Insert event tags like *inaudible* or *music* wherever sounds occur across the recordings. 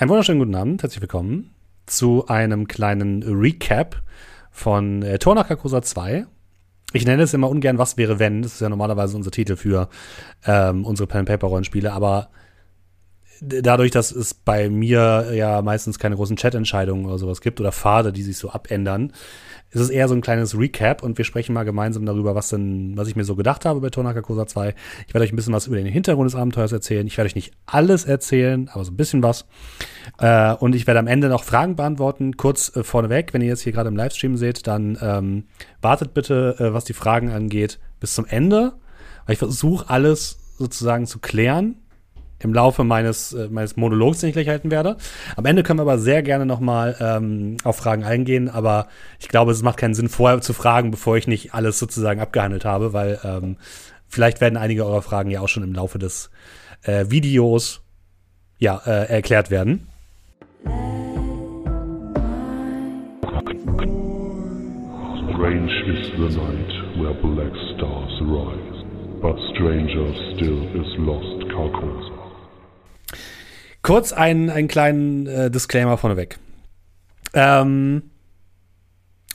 Einen wunderschönen guten Abend, herzlich willkommen zu einem kleinen Recap von äh, Tor nach Carcosa 2. Ich nenne es immer ungern Was wäre wenn, das ist ja normalerweise unser Titel für ähm, unsere Pen-Paper-Rollenspiele, aber dadurch, dass es bei mir ja meistens keine großen Chat-Entscheidungen oder sowas gibt oder Pfade, die sich so abändern, ist es eher so ein kleines Recap und wir sprechen mal gemeinsam darüber, was denn, was ich mir so gedacht habe bei Tonaka Kosa 2. Ich werde euch ein bisschen was über den Hintergrund des Abenteuers erzählen. Ich werde euch nicht alles erzählen, aber so ein bisschen was. Äh, und ich werde am Ende noch Fragen beantworten. Kurz äh, vorneweg, wenn ihr jetzt hier gerade im Livestream seht, dann ähm, wartet bitte, äh, was die Fragen angeht, bis zum Ende. Weil ich versuche alles sozusagen zu klären im Laufe meines, äh, meines Monologs, den ich gleich halten werde. Am Ende können wir aber sehr gerne noch mal ähm, auf Fragen eingehen, aber ich glaube, es macht keinen Sinn, vorher zu fragen, bevor ich nicht alles sozusagen abgehandelt habe, weil ähm, vielleicht werden einige eurer Fragen ja auch schon im Laufe des äh, Videos ja, äh, erklärt werden. Strange is the night where black stars rise, but stranger still is lost Carcosa. Kurz einen, einen kleinen äh, Disclaimer vorneweg. Ähm,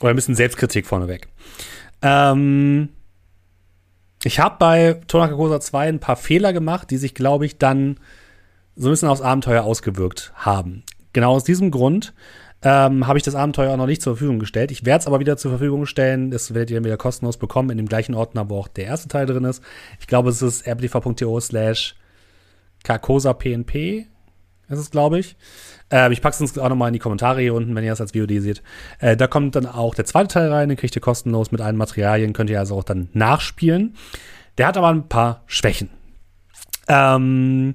oder ein bisschen Selbstkritik vorneweg. Ähm, ich habe bei Tonaka Kosa 2 ein paar Fehler gemacht, die sich, glaube ich, dann so ein bisschen aufs Abenteuer ausgewirkt haben. Genau aus diesem Grund ähm, habe ich das Abenteuer auch noch nicht zur Verfügung gestellt. Ich werde es aber wieder zur Verfügung stellen. Das werdet ihr dann wieder kostenlos bekommen in dem gleichen Ordner, wo auch der erste Teil drin ist. Ich glaube, es ist rbtv.to slash Carcosa PNP ist es, glaube ich. Äh, ich packe es auch nochmal in die Kommentare hier unten, wenn ihr das als VOD seht. Äh, da kommt dann auch der zweite Teil rein, den kriegt ihr kostenlos mit allen Materialien, könnt ihr also auch dann nachspielen. Der hat aber ein paar Schwächen. Ähm,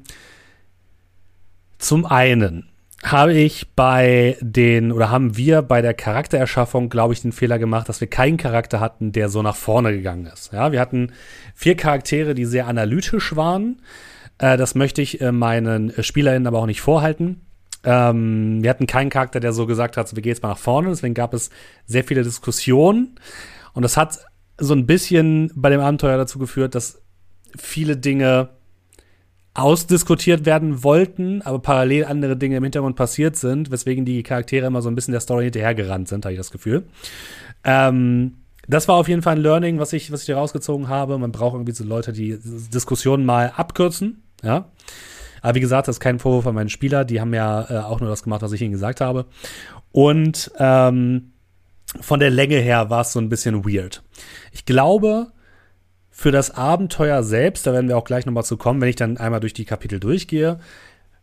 zum einen habe ich bei den, oder haben wir bei der Charaktererschaffung, glaube ich, den Fehler gemacht, dass wir keinen Charakter hatten, der so nach vorne gegangen ist. Ja, wir hatten vier Charaktere, die sehr analytisch waren äh, das möchte ich äh, meinen SpielerInnen aber auch nicht vorhalten. Ähm, wir hatten keinen Charakter, der so gesagt hat, so, wir gehen jetzt mal nach vorne. Deswegen gab es sehr viele Diskussionen. Und das hat so ein bisschen bei dem Abenteuer dazu geführt, dass viele Dinge ausdiskutiert werden wollten, aber parallel andere Dinge im Hintergrund passiert sind, weswegen die Charaktere immer so ein bisschen der Story hinterhergerannt sind, habe ich das Gefühl. Ähm, das war auf jeden Fall ein Learning, was ich, was ich hier rausgezogen habe. Man braucht irgendwie so Leute, die Diskussionen mal abkürzen ja. Aber wie gesagt, das ist kein Vorwurf an meinen Spieler. Die haben ja äh, auch nur das gemacht, was ich ihnen gesagt habe. Und ähm, von der Länge her war es so ein bisschen weird. Ich glaube, für das Abenteuer selbst, da werden wir auch gleich nochmal zu kommen, wenn ich dann einmal durch die Kapitel durchgehe,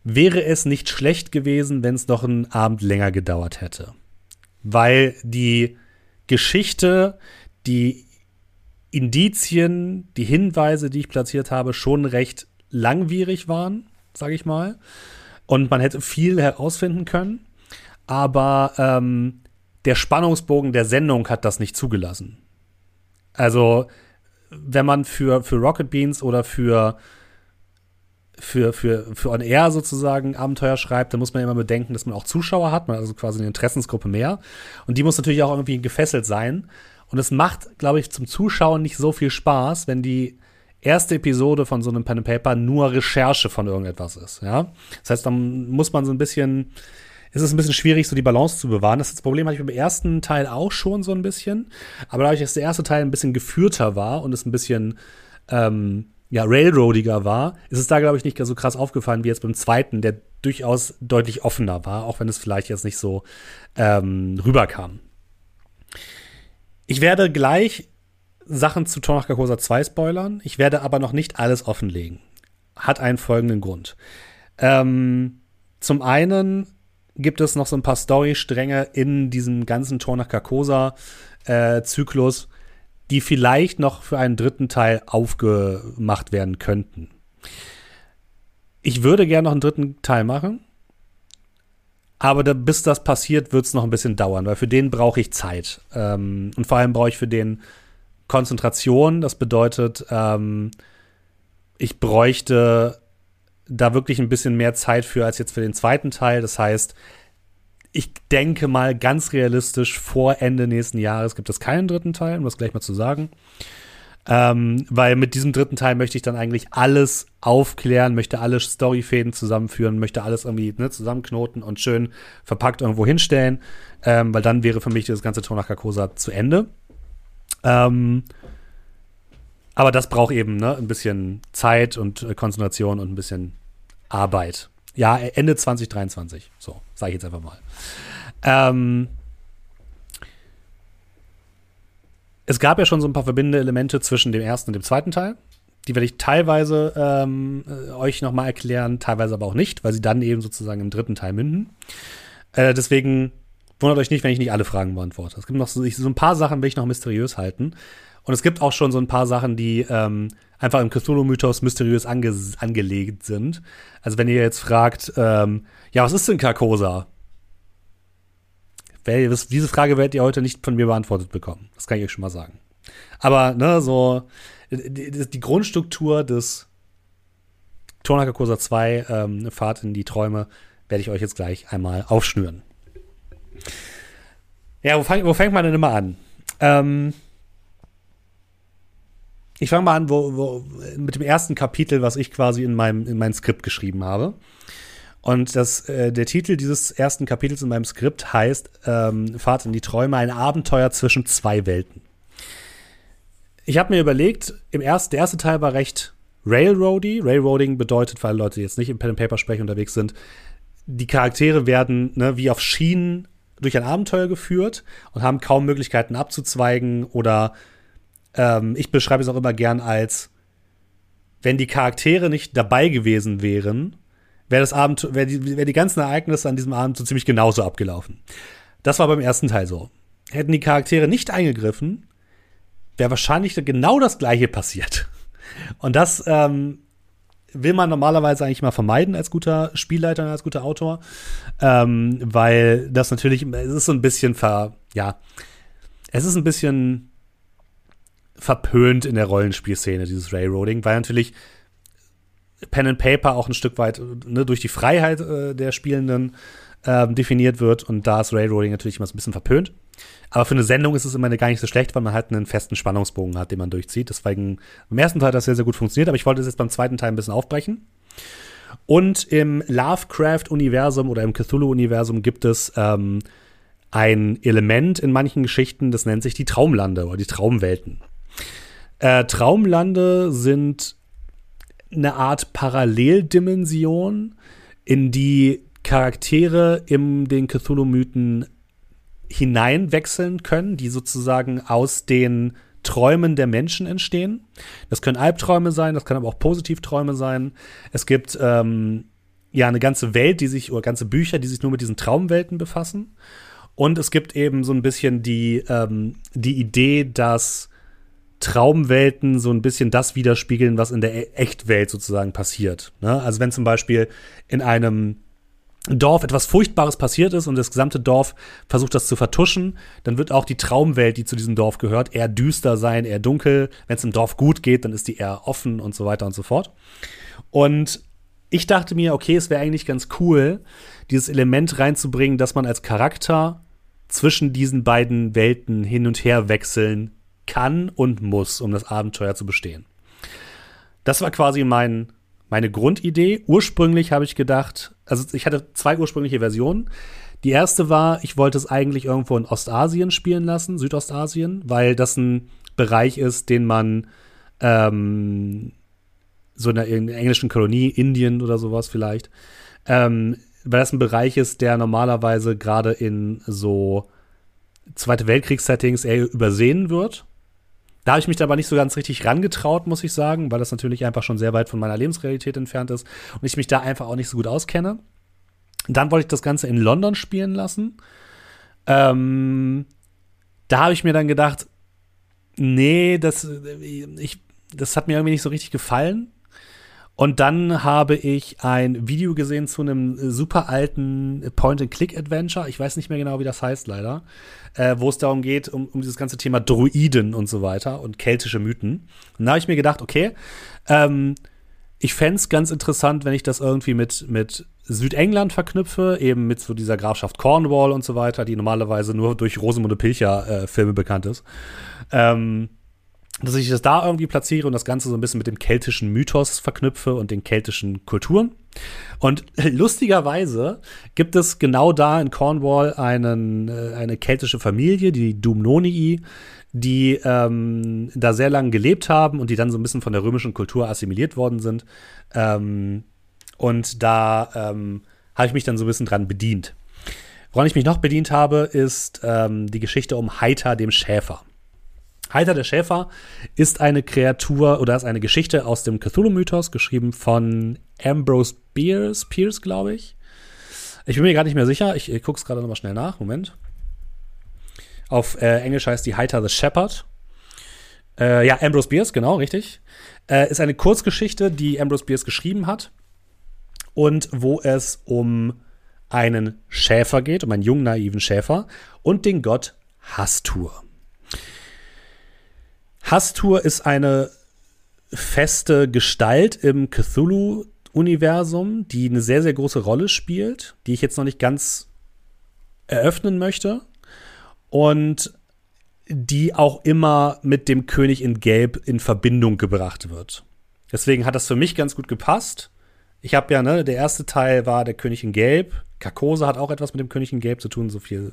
wäre es nicht schlecht gewesen, wenn es noch einen Abend länger gedauert hätte. Weil die Geschichte, die Indizien, die Hinweise, die ich platziert habe, schon recht langwierig waren, sage ich mal. Und man hätte viel herausfinden können. Aber ähm, der Spannungsbogen der Sendung hat das nicht zugelassen. Also, wenn man für, für Rocket Beans oder für, für, für, für On Air sozusagen Abenteuer schreibt, dann muss man immer bedenken, dass man auch Zuschauer hat, man also quasi eine Interessensgruppe mehr. Und die muss natürlich auch irgendwie gefesselt sein. Und es macht, glaube ich, zum Zuschauen nicht so viel Spaß, wenn die erste Episode von so einem Pen and Paper nur Recherche von irgendetwas ist, ja. Das heißt, dann muss man so ein bisschen, ist es ein bisschen schwierig, so die Balance zu bewahren. Das, ist das Problem hatte ich beim ersten Teil auch schon so ein bisschen. Aber dadurch, dass der erste Teil ein bisschen geführter war und es ein bisschen, ähm, ja, railroadiger war, ist es da, glaube ich, nicht so krass aufgefallen wie jetzt beim zweiten, der durchaus deutlich offener war, auch wenn es vielleicht jetzt nicht so ähm, rüberkam. Ich werde gleich Sachen zu Tor nach Carcosa 2 spoilern. Ich werde aber noch nicht alles offenlegen. Hat einen folgenden Grund. Ähm, zum einen gibt es noch so ein paar Storystränge in diesem ganzen Tor nach Carcosa äh, Zyklus, die vielleicht noch für einen dritten Teil aufgemacht werden könnten. Ich würde gerne noch einen dritten Teil machen, aber da, bis das passiert, wird es noch ein bisschen dauern, weil für den brauche ich Zeit. Ähm, und vor allem brauche ich für den Konzentration. Das bedeutet, ähm, ich bräuchte da wirklich ein bisschen mehr Zeit für als jetzt für den zweiten Teil. Das heißt, ich denke mal ganz realistisch, vor Ende nächsten Jahres gibt es keinen dritten Teil, um das gleich mal zu sagen. Ähm, weil mit diesem dritten Teil möchte ich dann eigentlich alles aufklären, möchte alle Storyfäden zusammenführen, möchte alles irgendwie ne, zusammenknoten und schön verpackt irgendwo hinstellen, ähm, weil dann wäre für mich das ganze Tor nach Carcosa zu Ende. Ähm, aber das braucht eben ne, ein bisschen Zeit und äh, Konzentration und ein bisschen Arbeit. Ja, Ende 2023. So, sage ich jetzt einfach mal. Ähm, es gab ja schon so ein paar verbindende Elemente zwischen dem ersten und dem zweiten Teil. Die werde ich teilweise ähm, äh, euch nochmal erklären, teilweise aber auch nicht, weil sie dann eben sozusagen im dritten Teil münden. Äh, deswegen wundert euch nicht, wenn ich nicht alle Fragen beantworte. Es gibt noch so, so ein paar Sachen, will ich noch mysteriös halten. Und es gibt auch schon so ein paar Sachen, die ähm, einfach im Cthulhu-Mythos mysteriös ange angelegt sind. Also wenn ihr jetzt fragt, ähm, ja, was ist denn Carcosa? diese Frage werdet ihr heute nicht von mir beantwortet bekommen. Das kann ich euch schon mal sagen. Aber, ne, so, die, die Grundstruktur des Tonaka Kursa 2, ähm, Fahrt in die Träume, werde ich euch jetzt gleich einmal aufschnüren. Ja, wo, fang, wo fängt man denn immer an? Ähm, ich fange mal an wo, wo, mit dem ersten Kapitel, was ich quasi in meinem in mein Skript geschrieben habe. Und das, äh, der Titel dieses ersten Kapitels in meinem Skript heißt ähm, Fahrt in die Träume, ein Abenteuer zwischen zwei Welten. Ich habe mir überlegt, im ersten, der erste Teil war recht Railroady. Railroading bedeutet, weil Leute jetzt nicht im Pen and Paper Sprech unterwegs sind, die Charaktere werden ne, wie auf Schienen durch ein Abenteuer geführt und haben kaum Möglichkeiten abzuzweigen oder ähm, ich beschreibe es auch immer gern als wenn die Charaktere nicht dabei gewesen wären, wäre das Abend, wäre die, wär die ganzen Ereignisse an diesem Abend so ziemlich genauso abgelaufen. Das war beim ersten Teil so. Hätten die Charaktere nicht eingegriffen, wäre wahrscheinlich genau das Gleiche passiert. Und das ähm, will man normalerweise eigentlich mal vermeiden als guter Spielleiter, als guter Autor, ähm, weil das natürlich, es ist so ein bisschen ver, ja, es ist ein bisschen verpönt in der Rollenspielszene, dieses Railroading, weil natürlich Pen and Paper auch ein Stück weit ne, durch die Freiheit äh, der Spielenden äh, definiert wird und da ist Railroading natürlich immer so ein bisschen verpönt. Aber für eine Sendung ist es immer gar nicht so schlecht, weil man halt einen festen Spannungsbogen hat, den man durchzieht. Deswegen im ersten Teil hat das sehr, sehr gut funktioniert, aber ich wollte es jetzt beim zweiten Teil ein bisschen aufbrechen. Und im Lovecraft-Universum oder im Cthulhu-Universum gibt es ähm, ein Element in manchen Geschichten, das nennt sich die Traumlande oder die Traumwelten. Äh, Traumlande sind eine Art Paralleldimension, in die Charaktere in den Cthulhu-Mythen hineinwechseln können, die sozusagen aus den Träumen der Menschen entstehen. Das können Albträume sein, das können aber auch Positivträume sein. Es gibt ähm, ja eine ganze Welt, die sich, oder ganze Bücher, die sich nur mit diesen Traumwelten befassen. Und es gibt eben so ein bisschen die, ähm, die Idee, dass Traumwelten so ein bisschen das widerspiegeln, was in der e-, Echtwelt sozusagen passiert. Ne? Also wenn zum Beispiel in einem Dorf etwas Furchtbares passiert ist und das gesamte Dorf versucht das zu vertuschen, dann wird auch die Traumwelt, die zu diesem Dorf gehört, eher düster sein, eher dunkel. Wenn es im Dorf gut geht, dann ist die eher offen und so weiter und so fort. Und ich dachte mir, okay, es wäre eigentlich ganz cool, dieses Element reinzubringen, dass man als Charakter zwischen diesen beiden Welten hin und her wechseln kann und muss, um das Abenteuer zu bestehen. Das war quasi mein, meine Grundidee. Ursprünglich habe ich gedacht, also ich hatte zwei ursprüngliche Versionen. Die erste war, ich wollte es eigentlich irgendwo in Ostasien spielen lassen, Südostasien, weil das ein Bereich ist, den man ähm, so in der, englischen Kolonie, Indien oder sowas vielleicht, ähm, weil das ein Bereich ist, der normalerweise gerade in so Zweite Weltkriegssettings eher übersehen wird. Da habe ich mich aber nicht so ganz richtig rangetraut, muss ich sagen, weil das natürlich einfach schon sehr weit von meiner Lebensrealität entfernt ist und ich mich da einfach auch nicht so gut auskenne. Dann wollte ich das Ganze in London spielen lassen. Ähm, da habe ich mir dann gedacht, nee, das, ich, das hat mir irgendwie nicht so richtig gefallen. Und dann habe ich ein Video gesehen zu einem super alten Point-and-Click-Adventure. Ich weiß nicht mehr genau, wie das heißt, leider. Äh, wo es darum geht, um, um dieses ganze Thema Druiden und so weiter und keltische Mythen. Und da habe ich mir gedacht, okay, ähm, ich fände es ganz interessant, wenn ich das irgendwie mit, mit Südengland verknüpfe, eben mit so dieser Grafschaft Cornwall und so weiter, die normalerweise nur durch Rosamunde Pilcher-Filme äh, bekannt ist. Ähm, dass ich das da irgendwie platziere und das Ganze so ein bisschen mit dem keltischen Mythos verknüpfe und den keltischen Kulturen. Und *laughs* lustigerweise gibt es genau da in Cornwall einen, äh, eine keltische Familie, die Dumnonii, die ähm, da sehr lange gelebt haben und die dann so ein bisschen von der römischen Kultur assimiliert worden sind. Ähm, und da ähm, habe ich mich dann so ein bisschen dran bedient. Woran ich mich noch bedient habe, ist ähm, die Geschichte um Heiter, dem Schäfer. Heiter der Schäfer ist eine Kreatur oder ist eine Geschichte aus dem Cthulhu-Mythos, geschrieben von Ambrose Bierce, Pierce, glaube ich. Ich bin mir gar nicht mehr sicher. Ich, ich gucke es gerade nochmal schnell nach. Moment. Auf äh, Englisch heißt die Heiter the Shepherd. Äh, ja, Ambrose Bierce, genau, richtig. Äh, ist eine Kurzgeschichte, die Ambrose Bierce geschrieben hat. Und wo es um einen Schäfer geht, um einen jungen, naiven Schäfer und den Gott Hastur. Hastur ist eine feste Gestalt im Cthulhu-Universum, die eine sehr, sehr große Rolle spielt, die ich jetzt noch nicht ganz eröffnen möchte. Und die auch immer mit dem König in Gelb in Verbindung gebracht wird. Deswegen hat das für mich ganz gut gepasst. Ich habe ja, ne, der erste Teil war der König in Gelb. Karkose hat auch etwas mit dem König in Gelb zu tun, so viel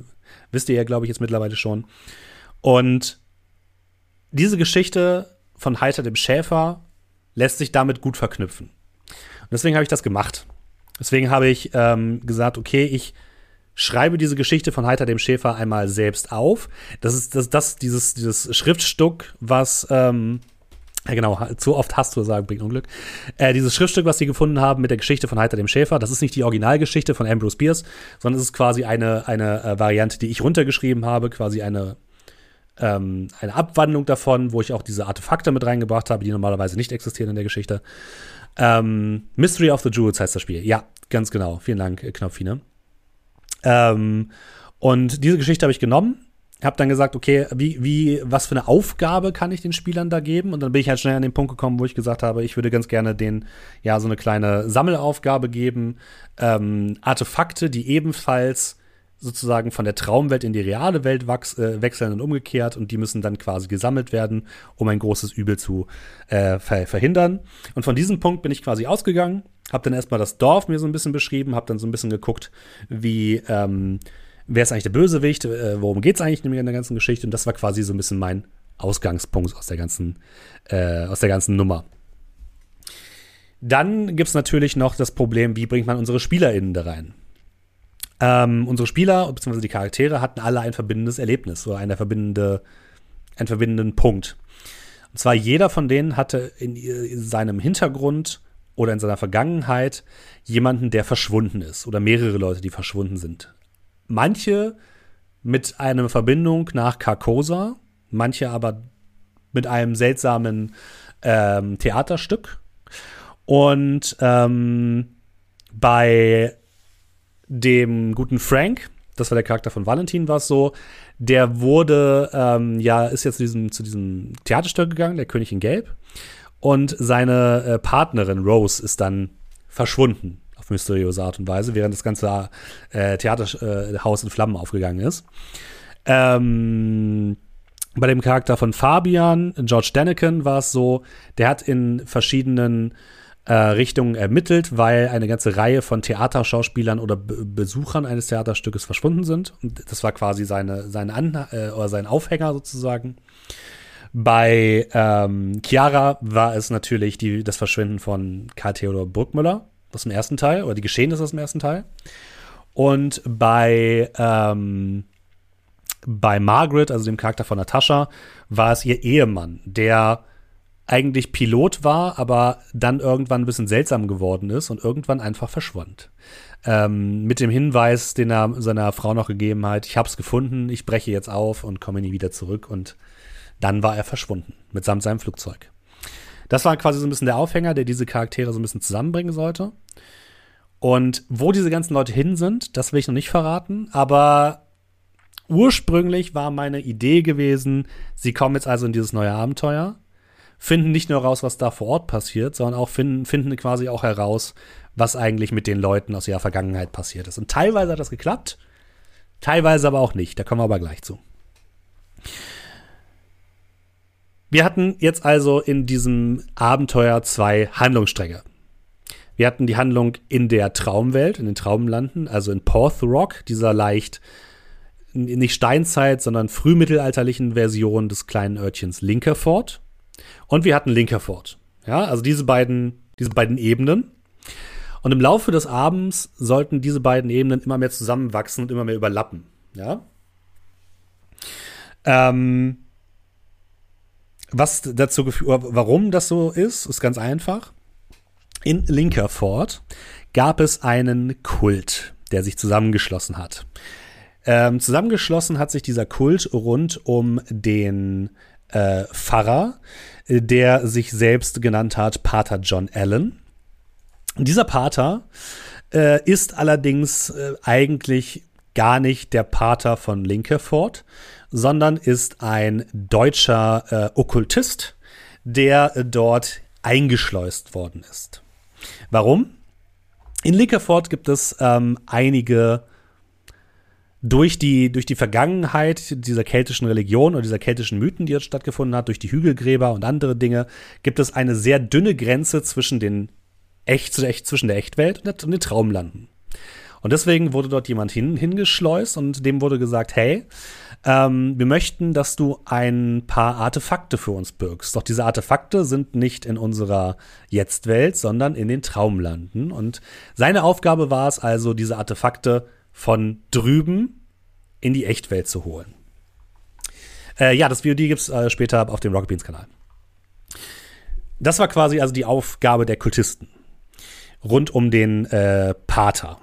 wisst ihr ja, glaube ich, jetzt mittlerweile schon. Und diese Geschichte von Heiter dem Schäfer lässt sich damit gut verknüpfen. Und deswegen habe ich das gemacht. Deswegen habe ich ähm, gesagt, okay, ich schreibe diese Geschichte von Heiter dem Schäfer einmal selbst auf. Das ist das, das dieses, dieses Schriftstück, was ähm, ja, genau, zu oft hast du sagen, bringt Unglück. Äh, dieses Schriftstück, was sie gefunden haben mit der Geschichte von Heiter dem Schäfer, das ist nicht die Originalgeschichte von Ambrose Bierce, sondern es ist quasi eine, eine äh, Variante, die ich runtergeschrieben habe, quasi eine ähm, eine Abwandlung davon, wo ich auch diese Artefakte mit reingebracht habe, die normalerweise nicht existieren in der Geschichte. Ähm, Mystery of the Jewels heißt das Spiel. Ja, ganz genau. Vielen Dank, äh, Knopfine. Ähm, und diese Geschichte habe ich genommen, habe dann gesagt, okay, wie, wie, was für eine Aufgabe kann ich den Spielern da geben? Und dann bin ich halt schnell an den Punkt gekommen, wo ich gesagt habe, ich würde ganz gerne den, ja, so eine kleine Sammelaufgabe geben. Ähm, Artefakte, die ebenfalls sozusagen von der Traumwelt in die reale Welt wachs, äh, wechseln und umgekehrt und die müssen dann quasi gesammelt werden, um ein großes Übel zu äh, ver verhindern. Und von diesem Punkt bin ich quasi ausgegangen, habe dann erstmal das Dorf mir so ein bisschen beschrieben, habe dann so ein bisschen geguckt, wie ähm, wer ist eigentlich der Bösewicht, äh, worum geht es eigentlich in der ganzen Geschichte und das war quasi so ein bisschen mein Ausgangspunkt aus der ganzen, äh, aus der ganzen Nummer. Dann gibt es natürlich noch das Problem, wie bringt man unsere SpielerInnen da rein? Ähm, unsere Spieler bzw. die Charaktere hatten alle ein verbindendes Erlebnis oder eine verbindende, einen verbindenden Punkt. Und zwar jeder von denen hatte in, in seinem Hintergrund oder in seiner Vergangenheit jemanden, der verschwunden ist oder mehrere Leute, die verschwunden sind. Manche mit einer Verbindung nach Carcosa, manche aber mit einem seltsamen ähm, Theaterstück. Und ähm, bei dem guten Frank, das war der Charakter von Valentin, war es so, der wurde, ähm, ja, ist jetzt zu diesem, zu diesem Theaterstück gegangen, der König in Gelb. Und seine äh, Partnerin Rose ist dann verschwunden auf mysteriöse Art und Weise, während das ganze äh, Theaterhaus äh, in Flammen aufgegangen ist. Ähm, bei dem Charakter von Fabian, George Daniken, war es so, der hat in verschiedenen äh, Richtungen ermittelt, weil eine ganze Reihe von Theaterschauspielern oder Be Besuchern eines Theaterstückes verschwunden sind. Und das war quasi seine, seine An äh, oder sein Aufhänger sozusagen. Bei ähm, Chiara war es natürlich die, das Verschwinden von Karl Theodor Burgmüller aus dem ersten Teil, oder die Geschehnisse aus dem ersten Teil. Und bei, ähm, bei Margaret, also dem Charakter von Natascha, war es ihr Ehemann, der eigentlich Pilot war, aber dann irgendwann ein bisschen seltsam geworden ist und irgendwann einfach verschwand. Ähm, mit dem Hinweis, den er seiner Frau noch gegeben hat, ich hab's gefunden, ich breche jetzt auf und komme nie wieder zurück und dann war er verschwunden, mitsamt seinem Flugzeug. Das war quasi so ein bisschen der Aufhänger, der diese Charaktere so ein bisschen zusammenbringen sollte. Und wo diese ganzen Leute hin sind, das will ich noch nicht verraten, aber ursprünglich war meine Idee gewesen, sie kommen jetzt also in dieses neue Abenteuer finden nicht nur raus, was da vor Ort passiert, sondern auch finden, finden quasi auch heraus, was eigentlich mit den Leuten aus ihrer Vergangenheit passiert ist. Und teilweise hat das geklappt, teilweise aber auch nicht. Da kommen wir aber gleich zu. Wir hatten jetzt also in diesem Abenteuer zwei Handlungsstränge. Wir hatten die Handlung in der Traumwelt, in den Traumlanden, also in Porth Rock, dieser leicht nicht Steinzeit, sondern frühmittelalterlichen Version des kleinen Örtchens Linkerford. Und wir hatten Linkerford. Ja, also diese beiden, diese beiden Ebenen. Und im Laufe des Abends sollten diese beiden Ebenen immer mehr zusammenwachsen und immer mehr überlappen. Ja. Ähm, was dazu geführt, warum das so ist, ist ganz einfach. In Linkerford gab es einen Kult, der sich zusammengeschlossen hat. Ähm, zusammengeschlossen hat sich dieser Kult rund um den äh, Pfarrer, der sich selbst genannt hat Pater John Allen. dieser Pater äh, ist allerdings äh, eigentlich gar nicht der Pater von Linkerford, sondern ist ein deutscher äh, Okkultist, der äh, dort eingeschleust worden ist. Warum? In Linkerford gibt es ähm, einige durch die, durch die Vergangenheit dieser keltischen Religion oder dieser keltischen Mythen, die jetzt stattgefunden hat, durch die Hügelgräber und andere Dinge, gibt es eine sehr dünne Grenze zwischen den Echt, zwischen der Echtwelt und den Traumlanden. Und deswegen wurde dort jemand hin, hingeschleust und dem wurde gesagt, hey, ähm, wir möchten, dass du ein paar Artefakte für uns birgst. Doch diese Artefakte sind nicht in unserer Jetztwelt, sondern in den Traumlanden. Und seine Aufgabe war es also, diese Artefakte von drüben in die Echtwelt zu holen. Äh, ja, das VOD gibt es äh, später auf dem Rocket Beans Kanal. Das war quasi also die Aufgabe der Kultisten rund um den äh, Pater.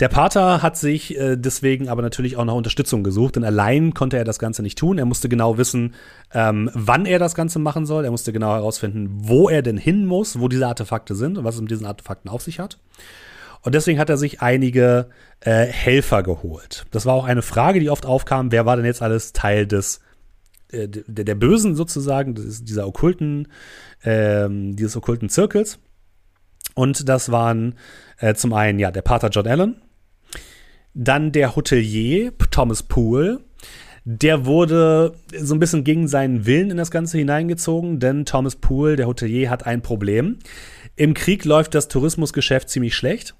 Der Pater hat sich äh, deswegen aber natürlich auch noch Unterstützung gesucht, denn allein konnte er das Ganze nicht tun. Er musste genau wissen, ähm, wann er das Ganze machen soll. Er musste genau herausfinden, wo er denn hin muss, wo diese Artefakte sind und was es mit diesen Artefakten auf sich hat. Und deswegen hat er sich einige äh, Helfer geholt. Das war auch eine Frage, die oft aufkam, wer war denn jetzt alles Teil des äh, der, der Bösen sozusagen, dieser okkulten, ähm, dieses okkulten Zirkels. Und das waren äh, zum einen ja der Pater John Allen, dann der Hotelier Thomas Poole. Der wurde so ein bisschen gegen seinen Willen in das Ganze hineingezogen, denn Thomas Poole, der Hotelier, hat ein Problem. Im Krieg läuft das Tourismusgeschäft ziemlich schlecht.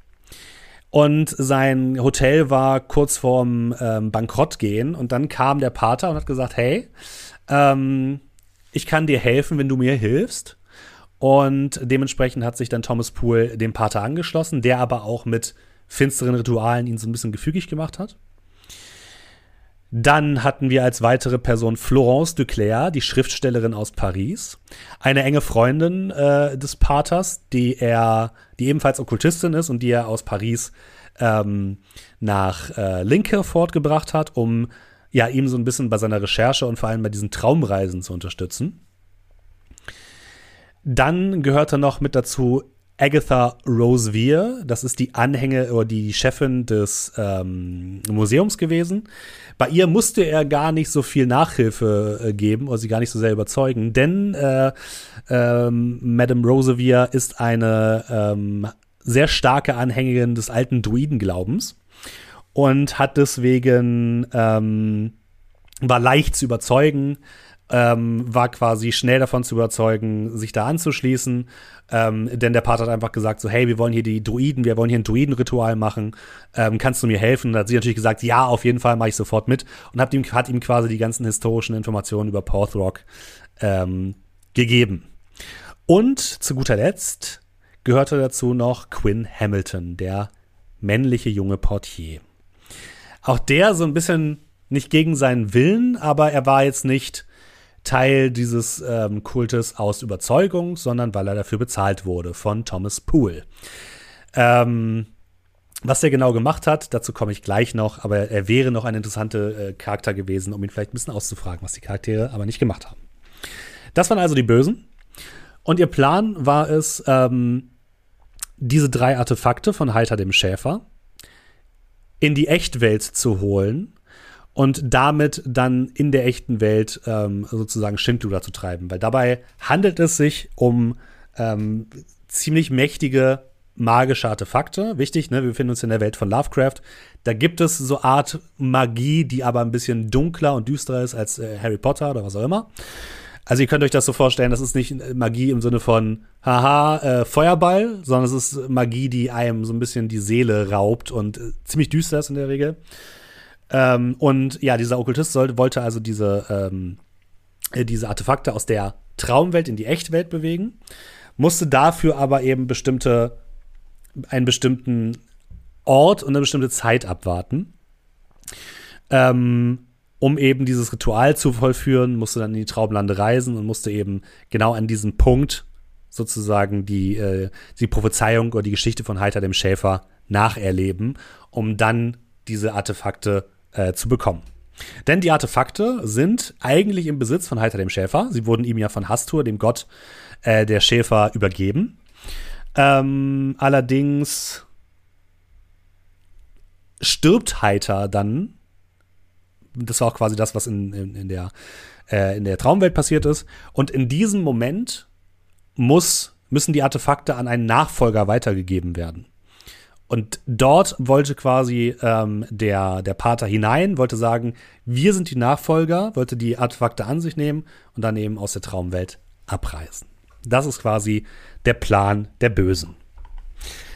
Und sein Hotel war kurz vorm ähm, Bankrott gehen. Und dann kam der Pater und hat gesagt: Hey, ähm, ich kann dir helfen, wenn du mir hilfst. Und dementsprechend hat sich dann Thomas Poole dem Pater angeschlossen, der aber auch mit finsteren Ritualen ihn so ein bisschen gefügig gemacht hat. Dann hatten wir als weitere Person Florence Duclair, die Schriftstellerin aus Paris, eine enge Freundin äh, des Paters, die er, die ebenfalls Okkultistin ist und die er aus Paris ähm, nach äh, Linke fortgebracht hat, um ja ihm so ein bisschen bei seiner Recherche und vor allem bei diesen Traumreisen zu unterstützen. Dann gehörte noch mit dazu Agatha Rosevear, das ist die Anhänge oder die Chefin des ähm, Museums gewesen. Bei ihr musste er gar nicht so viel Nachhilfe äh, geben oder sie gar nicht so sehr überzeugen, denn äh, ähm, Madame Rosevear ist eine ähm, sehr starke Anhängerin des alten Druidenglaubens und hat deswegen ähm, war leicht zu überzeugen, ähm, war quasi schnell davon zu überzeugen, sich da anzuschließen. Ähm, denn der Pater hat einfach gesagt, so, hey, wir wollen hier die Druiden, wir wollen hier ein Druidenritual machen. Ähm, kannst du mir helfen? Und da hat sie natürlich gesagt, ja, auf jeden Fall mache ich sofort mit. Und hat ihm, hat ihm quasi die ganzen historischen Informationen über Porthrock ähm, gegeben. Und zu guter Letzt gehörte dazu noch Quinn Hamilton, der männliche junge Portier. Auch der so ein bisschen nicht gegen seinen Willen, aber er war jetzt nicht Teil dieses ähm, Kultes aus Überzeugung, sondern weil er dafür bezahlt wurde von Thomas Poole. Ähm, was er genau gemacht hat, dazu komme ich gleich noch, aber er wäre noch ein interessanter äh, Charakter gewesen, um ihn vielleicht ein bisschen auszufragen, was die Charaktere aber nicht gemacht haben. Das waren also die Bösen. Und ihr Plan war es, ähm, diese drei Artefakte von Heiter dem Schäfer in die Echtwelt zu holen und damit dann in der echten Welt ähm, sozusagen Schindluder zu treiben. Weil dabei handelt es sich um ähm, ziemlich mächtige magische Artefakte. Wichtig, ne? wir befinden uns in der Welt von Lovecraft. Da gibt es so Art Magie, die aber ein bisschen dunkler und düsterer ist als äh, Harry Potter oder was auch immer. Also ihr könnt euch das so vorstellen, das ist nicht Magie im Sinne von haha, äh, Feuerball, sondern es ist Magie, die einem so ein bisschen die Seele raubt und äh, ziemlich düster ist in der Regel. Ähm, und ja, dieser Okkultist sollte, wollte also diese, ähm, äh, diese Artefakte aus der Traumwelt in die Echtwelt bewegen, musste dafür aber eben bestimmte, einen bestimmten Ort und eine bestimmte Zeit abwarten. Ähm, um eben dieses Ritual zu vollführen, musste dann in die Traumlande reisen und musste eben genau an diesem Punkt sozusagen die, äh, die Prophezeiung oder die Geschichte von Heiter dem Schäfer nacherleben, um dann diese Artefakte äh, zu bekommen. Denn die Artefakte sind eigentlich im Besitz von Heiter dem Schäfer. Sie wurden ihm ja von Hastur, dem Gott äh, der Schäfer, übergeben. Ähm, allerdings stirbt Heiter dann das war auch quasi das, was in, in, in der, äh, in der Traumwelt passiert ist. Und in diesem Moment muss, müssen die Artefakte an einen Nachfolger weitergegeben werden. Und dort wollte quasi ähm, der, der Pater hinein, wollte sagen, wir sind die Nachfolger, wollte die Artefakte an sich nehmen und dann eben aus der Traumwelt abreisen. Das ist quasi der Plan der Bösen.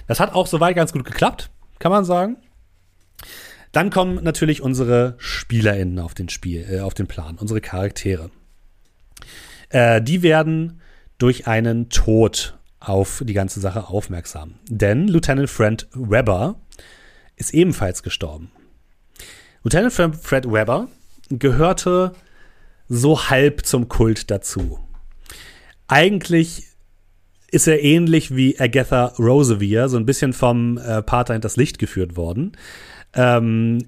Das hat auch soweit ganz gut geklappt, kann man sagen. Dann kommen natürlich unsere SpielerInnen auf den Spiel, äh, auf den Plan, unsere Charaktere. Äh, die werden durch einen Tod auf die ganze Sache aufmerksam. Denn Lieutenant Fred Webber ist ebenfalls gestorben. Lieutenant Fred Webber gehörte so halb zum Kult dazu. Eigentlich ist er ähnlich wie Agatha Rosevier, so ein bisschen vom äh, Pater hinters Licht geführt worden. Ähm,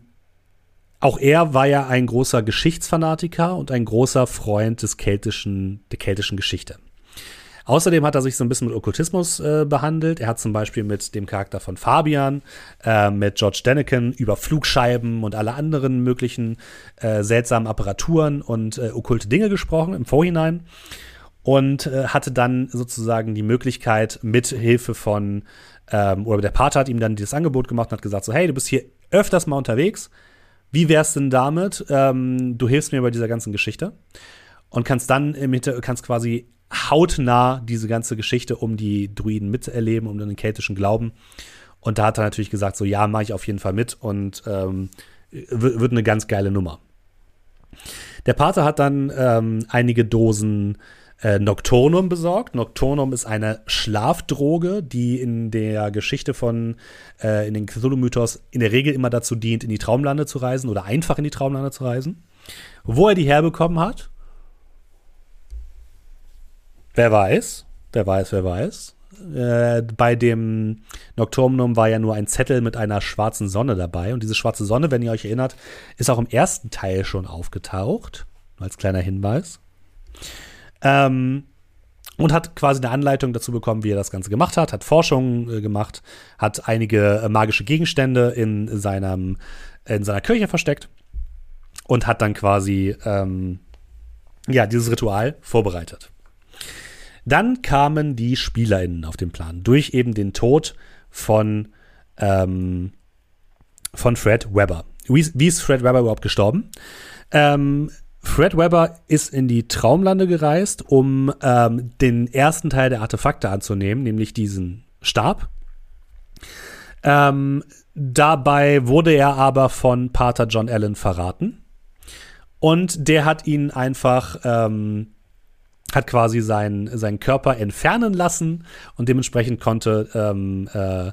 auch er war ja ein großer Geschichtsfanatiker und ein großer Freund des keltischen, der keltischen Geschichte. Außerdem hat er sich so ein bisschen mit Okkultismus äh, behandelt. Er hat zum Beispiel mit dem Charakter von Fabian, äh, mit George Daniken über Flugscheiben und alle anderen möglichen äh, seltsamen Apparaturen und äh, okkulte Dinge gesprochen im Vorhinein und äh, hatte dann sozusagen die Möglichkeit, mit Hilfe von, ähm, oder der Pater hat ihm dann dieses Angebot gemacht und hat gesagt, so, hey, du bist hier öfters mal unterwegs. Wie wär's denn damit? Ähm, du hilfst mir bei dieser ganzen Geschichte und kannst dann im Hinter kannst quasi hautnah diese ganze Geschichte um die Druiden miterleben, um den keltischen Glauben. Und da hat er natürlich gesagt, so ja, mache ich auf jeden Fall mit und ähm, wird eine ganz geile Nummer. Der Pater hat dann ähm, einige Dosen äh, Nocturnum besorgt. Nocturnum ist eine Schlafdroge, die in der Geschichte von, äh, in den Cthulhu-Mythos in der Regel immer dazu dient, in die Traumlande zu reisen oder einfach in die Traumlande zu reisen. Wo er die herbekommen hat, wer weiß, wer weiß, wer weiß. Äh, bei dem Nocturnum war ja nur ein Zettel mit einer schwarzen Sonne dabei. Und diese schwarze Sonne, wenn ihr euch erinnert, ist auch im ersten Teil schon aufgetaucht. Als kleiner Hinweis. Ähm, und hat quasi eine Anleitung dazu bekommen, wie er das Ganze gemacht hat, hat Forschung äh, gemacht, hat einige äh, magische Gegenstände in, seinem, in seiner Kirche versteckt und hat dann quasi ähm, ja, dieses Ritual vorbereitet. Dann kamen die SpielerInnen auf den Plan durch eben den Tod von, ähm, von Fred Webber. Wie, wie ist Fred Webber überhaupt gestorben? Ähm, Fred Webber ist in die Traumlande gereist, um ähm, den ersten Teil der Artefakte anzunehmen, nämlich diesen Stab. Ähm, dabei wurde er aber von Pater John Allen verraten. Und der hat ihn einfach, ähm, hat quasi seinen, seinen Körper entfernen lassen und dementsprechend konnte ähm, äh,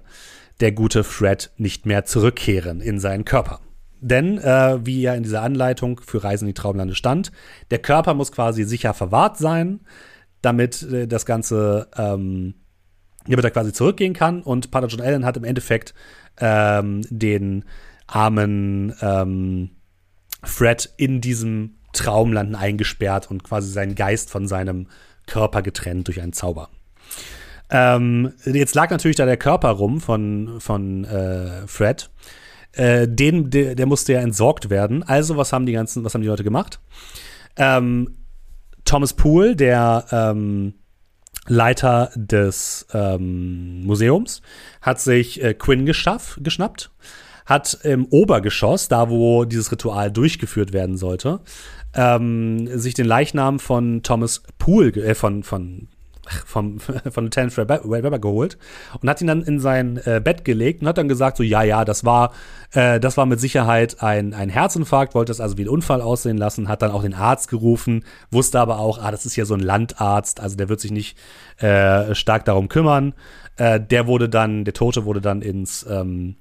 der gute Fred nicht mehr zurückkehren in seinen Körper. Denn, äh, wie ja in dieser Anleitung für Reisen in die Traumlande stand, der Körper muss quasi sicher verwahrt sein, damit äh, das Ganze, ähm, damit er quasi zurückgehen kann. Und Pater John Allen hat im Endeffekt ähm, den armen ähm, Fred in diesem Traumlanden eingesperrt und quasi seinen Geist von seinem Körper getrennt durch einen Zauber. Ähm, jetzt lag natürlich da der Körper rum von, von äh, Fred. Äh, den, der, der, musste ja entsorgt werden. Also, was haben die ganzen, was haben die Leute gemacht? Ähm, Thomas Poole, der ähm, Leiter des ähm, Museums, hat sich äh, Quinn geschaff, geschnappt, hat im Obergeschoss, da wo dieses Ritual durchgeführt werden sollte, ähm, sich den Leichnam von Thomas Poole, äh, von, von vom, *laughs* von Lieutenant Fred Weber geholt und hat ihn dann in sein äh, Bett gelegt und hat dann gesagt, so, ja, ja, das war, äh, das war mit Sicherheit ein, ein Herzinfarkt, wollte das also wie ein Unfall aussehen lassen, hat dann auch den Arzt gerufen, wusste aber auch, ah, das ist ja so ein Landarzt, also der wird sich nicht äh, stark darum kümmern. Äh, der wurde dann, der Tote wurde dann ins, ähm,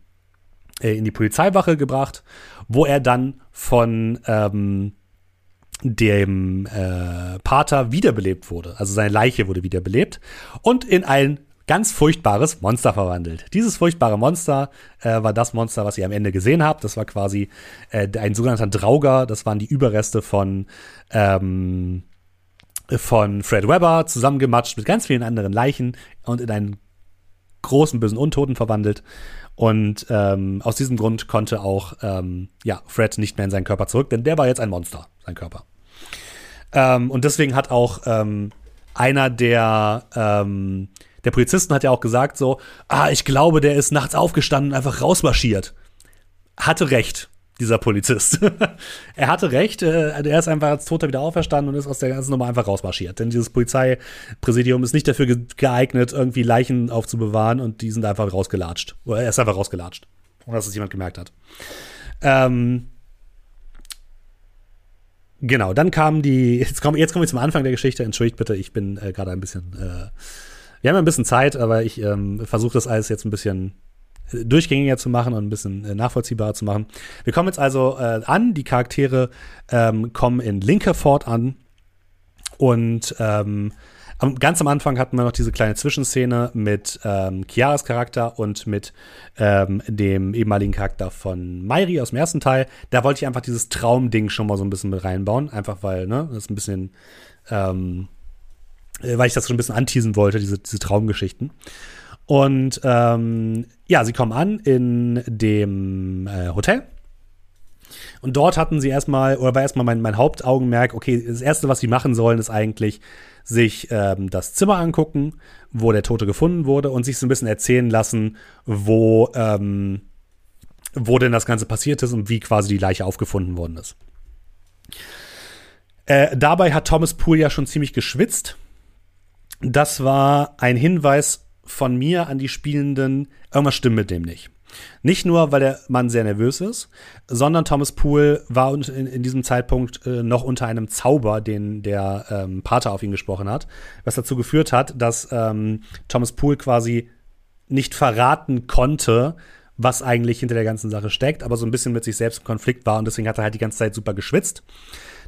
äh, in die Polizeiwache gebracht, wo er dann von, ähm, dem äh, Pater wiederbelebt wurde. Also seine Leiche wurde wiederbelebt und in ein ganz furchtbares Monster verwandelt. Dieses furchtbare Monster äh, war das Monster, was ihr am Ende gesehen habt. Das war quasi äh, ein sogenannter Drauger. Das waren die Überreste von ähm, von Fred Weber zusammengematscht mit ganz vielen anderen Leichen und in einen großen bösen Untoten verwandelt. Und ähm, aus diesem Grund konnte auch ähm, ja, Fred nicht mehr in seinen Körper zurück, denn der war jetzt ein Monster, sein Körper. Ähm, und deswegen hat auch ähm, einer der, ähm, der Polizisten hat ja auch gesagt so, ah, ich glaube, der ist nachts aufgestanden und einfach rausmarschiert. Hatte recht, dieser Polizist. *laughs* er hatte recht, äh, er ist einfach als Toter wieder auferstanden und ist aus der ganzen Nummer einfach rausmarschiert. Denn dieses Polizeipräsidium ist nicht dafür geeignet, irgendwie Leichen aufzubewahren und die sind einfach rausgelatscht. Oder er ist einfach rausgelatscht. Ohne dass es jemand gemerkt hat. Ähm, Genau, dann kamen die, jetzt kommen, jetzt kommen wir zum Anfang der Geschichte. Entschuldigt bitte, ich bin äh, gerade ein bisschen, äh, wir haben ein bisschen Zeit, aber ich ähm, versuche das alles jetzt ein bisschen äh, durchgängiger zu machen und ein bisschen äh, nachvollziehbarer zu machen. Wir kommen jetzt also äh, an, die Charaktere ähm, kommen in Linkerford an und ähm, Ganz am Anfang hatten wir noch diese kleine Zwischenszene mit ähm, Chiaras Charakter und mit ähm, dem ehemaligen Charakter von Mairi aus dem ersten Teil. Da wollte ich einfach dieses Traumding schon mal so ein bisschen mit reinbauen. Einfach weil, ne, das ist ein bisschen, ähm, äh, weil ich das schon ein bisschen anteasen wollte, diese, diese Traumgeschichten. Und ähm, ja, sie kommen an in dem äh, Hotel. Und dort hatten sie erstmal, oder war erstmal mein, mein Hauptaugenmerk, okay, das Erste, was sie machen sollen, ist eigentlich sich ähm, das Zimmer angucken, wo der Tote gefunden wurde und sich so ein bisschen erzählen lassen, wo, ähm, wo denn das Ganze passiert ist und wie quasi die Leiche aufgefunden worden ist. Äh, dabei hat Thomas Poole ja schon ziemlich geschwitzt. Das war ein Hinweis von mir an die Spielenden, irgendwas stimmt mit dem nicht. Nicht nur, weil der Mann sehr nervös ist, sondern Thomas Poole war in, in diesem Zeitpunkt äh, noch unter einem Zauber, den der ähm, Pater auf ihn gesprochen hat, was dazu geführt hat, dass ähm, Thomas Poole quasi nicht verraten konnte, was eigentlich hinter der ganzen Sache steckt, aber so ein bisschen mit sich selbst im Konflikt war und deswegen hat er halt die ganze Zeit super geschwitzt.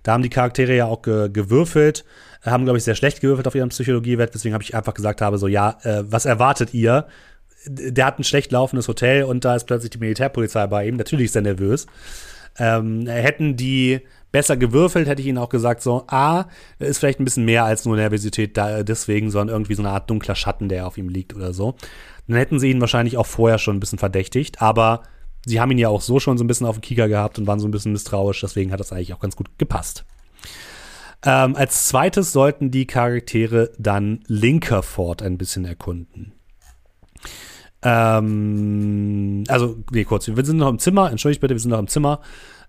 Da haben die Charaktere ja auch ge gewürfelt, haben, glaube ich, sehr schlecht gewürfelt auf ihren Psychologiewert, deswegen habe ich einfach gesagt habe, so, ja, äh, was erwartet ihr? Der hat ein schlecht laufendes Hotel und da ist plötzlich die Militärpolizei bei ihm. Natürlich ist er nervös. Ähm, hätten die besser gewürfelt, hätte ich ihnen auch gesagt, so, A, ist vielleicht ein bisschen mehr als nur Nervosität da, deswegen, sondern irgendwie so eine Art dunkler Schatten, der auf ihm liegt oder so. Dann hätten sie ihn wahrscheinlich auch vorher schon ein bisschen verdächtigt, aber sie haben ihn ja auch so schon so ein bisschen auf dem Kieker gehabt und waren so ein bisschen misstrauisch, deswegen hat das eigentlich auch ganz gut gepasst. Ähm, als zweites sollten die Charaktere dann Linkerford ein bisschen erkunden. Ähm, also, nee, kurz, wir sind noch im Zimmer, entschuldigt bitte, wir sind noch im Zimmer.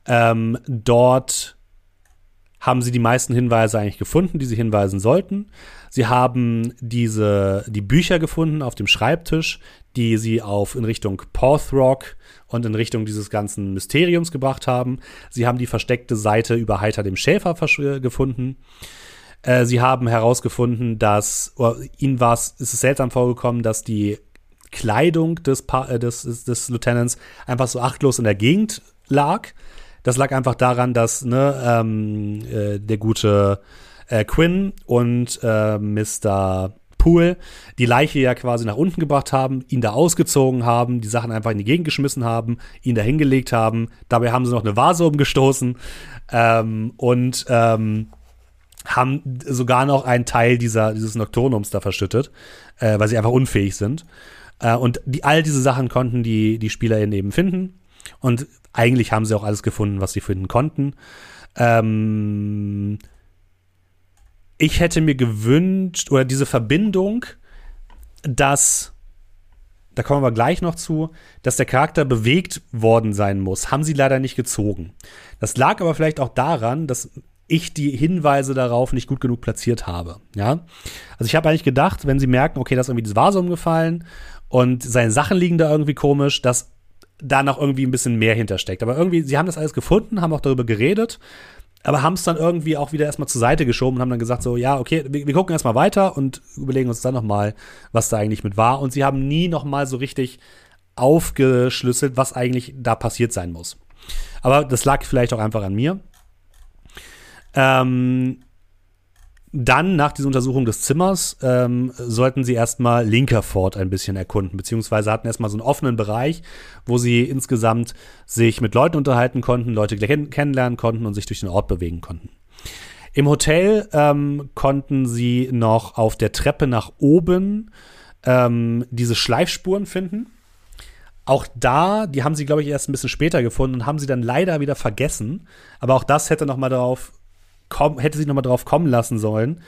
Ähm, dort haben sie die meisten Hinweise eigentlich gefunden, die sie hinweisen sollten. Sie haben diese, die Bücher gefunden auf dem Schreibtisch, die sie auf in Richtung Porthrock und in Richtung dieses ganzen Mysteriums gebracht haben. Sie haben die versteckte Seite über Heiter dem Schäfer gefunden. Äh, sie haben herausgefunden, dass, ihnen war es, ist es seltsam vorgekommen, dass die Kleidung des, pa äh, des, des, Lieutenants einfach so achtlos in der Gegend lag. Das lag einfach daran, dass ne, ähm, äh, der gute äh, Quinn und äh, Mr. Poole die Leiche ja quasi nach unten gebracht haben, ihn da ausgezogen haben, die Sachen einfach in die Gegend geschmissen haben, ihn da hingelegt haben. Dabei haben sie noch eine Vase umgestoßen ähm, und ähm, haben sogar noch einen Teil dieser, dieses Nocturnums da verschüttet, äh, weil sie einfach unfähig sind. Äh, und die, all diese Sachen konnten die, die SpielerInnen eben finden. Und eigentlich haben sie auch alles gefunden, was sie finden konnten. Ähm, ich hätte mir gewünscht, oder diese Verbindung, dass, da kommen wir gleich noch zu, dass der Charakter bewegt worden sein muss, haben sie leider nicht gezogen. Das lag aber vielleicht auch daran, dass ich die Hinweise darauf nicht gut genug platziert habe. Ja, also ich habe eigentlich gedacht, wenn sie merken, okay, da ist irgendwie das Vase umgefallen und seine Sachen liegen da irgendwie komisch, dass da noch irgendwie ein bisschen mehr hintersteckt. Aber irgendwie, sie haben das alles gefunden, haben auch darüber geredet, aber haben es dann irgendwie auch wieder erstmal zur Seite geschoben und haben dann gesagt so, ja, okay, wir, wir gucken erstmal weiter und überlegen uns dann nochmal, was da eigentlich mit war. Und sie haben nie nochmal so richtig aufgeschlüsselt, was eigentlich da passiert sein muss. Aber das lag vielleicht auch einfach an mir. Ähm, dann, nach dieser Untersuchung des Zimmers, ähm, sollten sie erstmal Linkerford ein bisschen erkunden, beziehungsweise hatten erstmal so einen offenen Bereich, wo sie insgesamt sich mit Leuten unterhalten konnten, Leute kennenlernen konnten und sich durch den Ort bewegen konnten. Im Hotel ähm, konnten sie noch auf der Treppe nach oben ähm, diese Schleifspuren finden. Auch da, die haben sie, glaube ich, erst ein bisschen später gefunden und haben sie dann leider wieder vergessen. Aber auch das hätte noch mal darauf komm, hätte sie noch mal drauf kommen lassen sollen,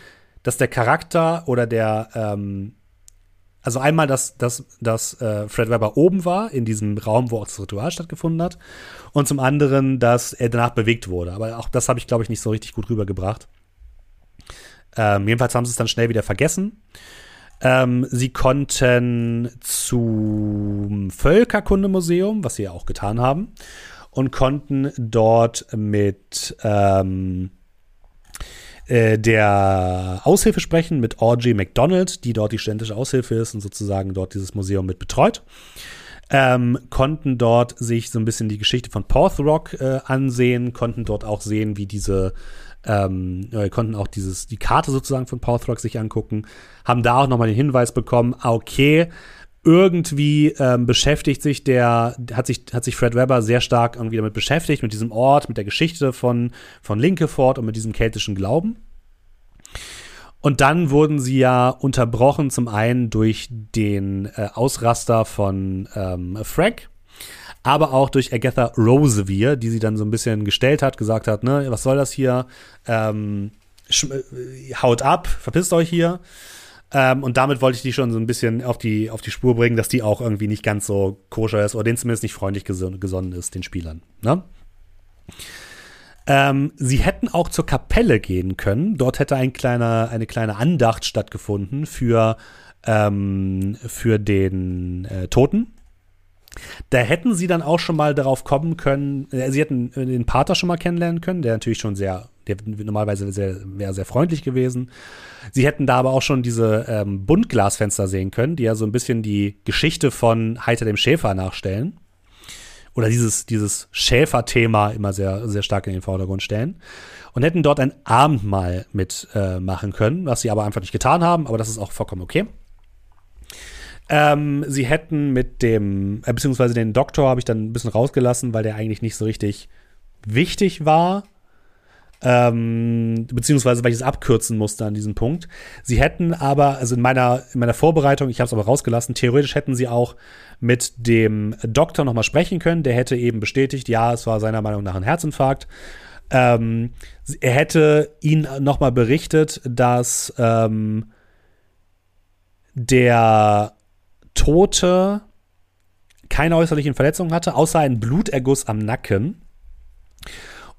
dass der Charakter oder der, ähm, also einmal, dass, dass, dass äh, Fred Webber oben war, in diesem Raum, wo auch das Ritual stattgefunden hat, und zum anderen, dass er danach bewegt wurde. Aber auch das habe ich, glaube ich, nicht so richtig gut rübergebracht. Ähm, jedenfalls haben sie es dann schnell wieder vergessen. Ähm, sie konnten zum Völkerkundemuseum, was sie ja auch getan haben, und konnten dort mit ähm, äh, der Aushilfe sprechen, mit Audrey McDonald, die dort die studentische Aushilfe ist und sozusagen dort dieses Museum mit betreut. Ähm, konnten dort sich so ein bisschen die Geschichte von Porthrock äh, ansehen, konnten dort auch sehen, wie diese ähm, äh, konnten auch dieses die Karte sozusagen von Porthrock sich angucken, haben da auch nochmal den Hinweis bekommen, ah, okay, irgendwie ähm, beschäftigt sich der, hat sich, hat sich Fred Webber sehr stark irgendwie damit beschäftigt, mit diesem Ort, mit der Geschichte von, von Linkeford und mit diesem keltischen Glauben. Und dann wurden sie ja unterbrochen, zum einen durch den äh, Ausraster von ähm, Frank, aber auch durch Agatha Rosevier, die sie dann so ein bisschen gestellt hat, gesagt hat, ne, was soll das hier? Ähm, äh, haut ab, verpisst euch hier. Ähm, und damit wollte ich die schon so ein bisschen auf die, auf die Spur bringen, dass die auch irgendwie nicht ganz so koscher ist oder denen zumindest nicht freundlich geson gesonnen ist, den Spielern. Ne? Ähm, sie hätten auch zur Kapelle gehen können. Dort hätte ein kleiner, eine kleine Andacht stattgefunden für, ähm, für den äh, Toten. Da hätten sie dann auch schon mal darauf kommen können, äh, sie hätten den Pater schon mal kennenlernen können, der natürlich schon sehr, der normalerweise sehr, wäre sehr freundlich gewesen. Sie hätten da aber auch schon diese ähm, Buntglasfenster sehen können, die ja so ein bisschen die Geschichte von Heiter dem Schäfer nachstellen. Oder dieses, dieses Schäfer-Thema immer sehr, sehr stark in den Vordergrund stellen. Und hätten dort ein Abendmahl mitmachen äh, können, was sie aber einfach nicht getan haben, aber das ist auch vollkommen okay. Ähm, sie hätten mit dem, äh, beziehungsweise den Doktor habe ich dann ein bisschen rausgelassen, weil der eigentlich nicht so richtig wichtig war. Ähm, beziehungsweise weil ich es abkürzen musste an diesem Punkt. Sie hätten aber, also in meiner, in meiner Vorbereitung, ich habe es aber rausgelassen, theoretisch hätten sie auch mit dem Doktor nochmal sprechen können. Der hätte eben bestätigt, ja, es war seiner Meinung nach ein Herzinfarkt. Ähm, er hätte ihn nochmal berichtet, dass ähm, der Tote keine äußerlichen Verletzungen hatte, außer einen Bluterguss am Nacken.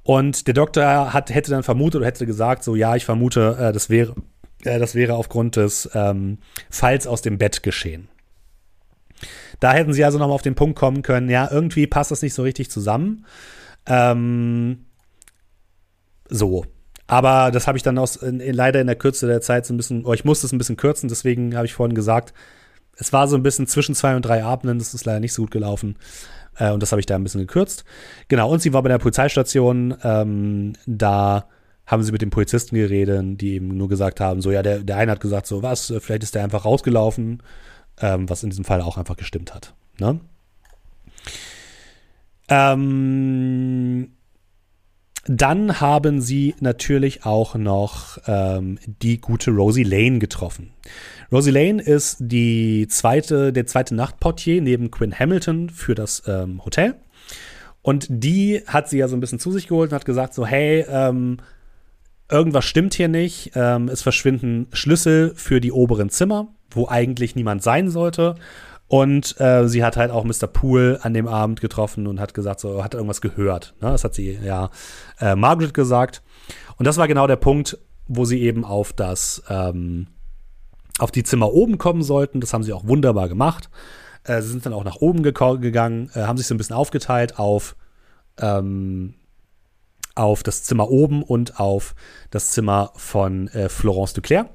Und der Doktor hat, hätte dann vermutet oder hätte gesagt, so ja, ich vermute, äh, das wäre, äh, das wäre aufgrund des ähm, Falls aus dem Bett geschehen. Da hätten sie also nochmal auf den Punkt kommen können, ja, irgendwie passt das nicht so richtig zusammen. Ähm, so. Aber das habe ich dann aus, in, in, leider in der Kürze der Zeit so ein bisschen, oh, ich musste es ein bisschen kürzen, deswegen habe ich vorhin gesagt, es war so ein bisschen zwischen zwei und drei Abenden, das ist leider nicht so gut gelaufen. Äh, und das habe ich da ein bisschen gekürzt. Genau, und sie war bei der Polizeistation. Ähm, da haben sie mit den Polizisten geredet, die eben nur gesagt haben: so, ja, der, der eine hat gesagt, so, was, vielleicht ist der einfach rausgelaufen, ähm, was in diesem Fall auch einfach gestimmt hat. Ne? Ähm, dann haben sie natürlich auch noch ähm, die gute Rosie Lane getroffen. Rosie Lane ist die zweite, der zweite Nachtportier neben Quinn Hamilton für das ähm, Hotel. Und die hat sie ja so ein bisschen zu sich geholt und hat gesagt: so, hey, ähm, irgendwas stimmt hier nicht. Ähm, es verschwinden Schlüssel für die oberen Zimmer, wo eigentlich niemand sein sollte. Und äh, sie hat halt auch Mr. Poole an dem Abend getroffen und hat gesagt, so, hat irgendwas gehört. Ne? Das hat sie ja äh, Margaret gesagt. Und das war genau der Punkt, wo sie eben auf das, ähm, auf die Zimmer oben kommen sollten. Das haben sie auch wunderbar gemacht. Äh, sie sind dann auch nach oben gegangen, äh, haben sich so ein bisschen aufgeteilt auf, ähm, auf das Zimmer oben und auf das Zimmer von äh, Florence Duclair.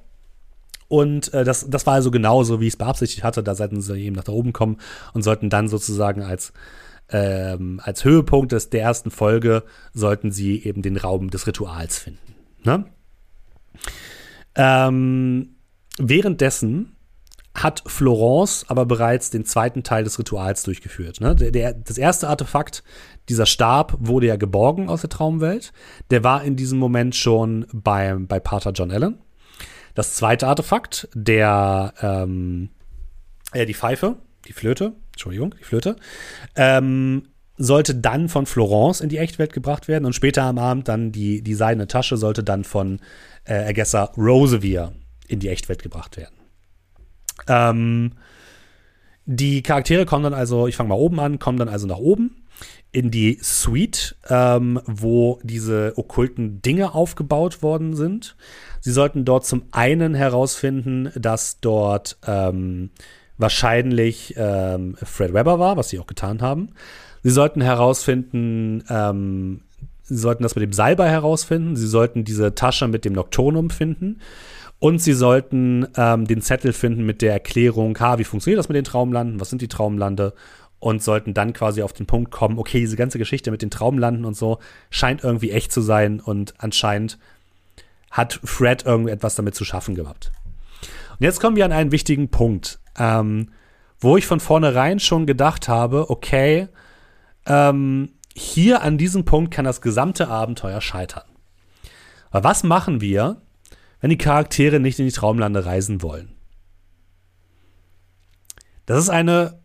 Und äh, das, das war also genauso, wie ich es beabsichtigt hatte. Da sollten sie eben nach da oben kommen und sollten dann sozusagen als, ähm, als Höhepunkt des, der ersten Folge, sollten sie eben den Raum des Rituals finden. Ne? Ähm, währenddessen hat Florence aber bereits den zweiten Teil des Rituals durchgeführt. Ne? Der, der, das erste Artefakt, dieser Stab, wurde ja geborgen aus der Traumwelt. Der war in diesem Moment schon bei, bei Pater John Allen. Das zweite Artefakt, der, ähm, äh, die Pfeife, die Flöte, Entschuldigung, die Flöte, ähm, sollte dann von Florence in die Echtwelt gebracht werden und später am Abend dann die, die seidene Tasche sollte dann von äh, Agessa Rosevier in die Echtwelt gebracht werden. Ähm, die Charaktere kommen dann also, ich fange mal oben an, kommen dann also nach oben in die Suite, ähm, wo diese okkulten Dinge aufgebaut worden sind. Sie sollten dort zum einen herausfinden, dass dort ähm, wahrscheinlich ähm, Fred Webber war, was sie auch getan haben. Sie sollten herausfinden, ähm, sie sollten das mit dem Salbei herausfinden, sie sollten diese Tasche mit dem Nocturnum finden und sie sollten ähm, den Zettel finden mit der Erklärung, ha, wie funktioniert das mit den Traumlanden, was sind die Traumlande und sollten dann quasi auf den Punkt kommen, okay, diese ganze Geschichte mit den Traumlanden und so scheint irgendwie echt zu sein und anscheinend hat Fred irgendetwas damit zu schaffen gehabt. Und jetzt kommen wir an einen wichtigen Punkt, ähm, wo ich von vornherein schon gedacht habe, okay, ähm, hier an diesem Punkt kann das gesamte Abenteuer scheitern. Aber was machen wir, wenn die Charaktere nicht in die Traumlande reisen wollen. Das ist eine,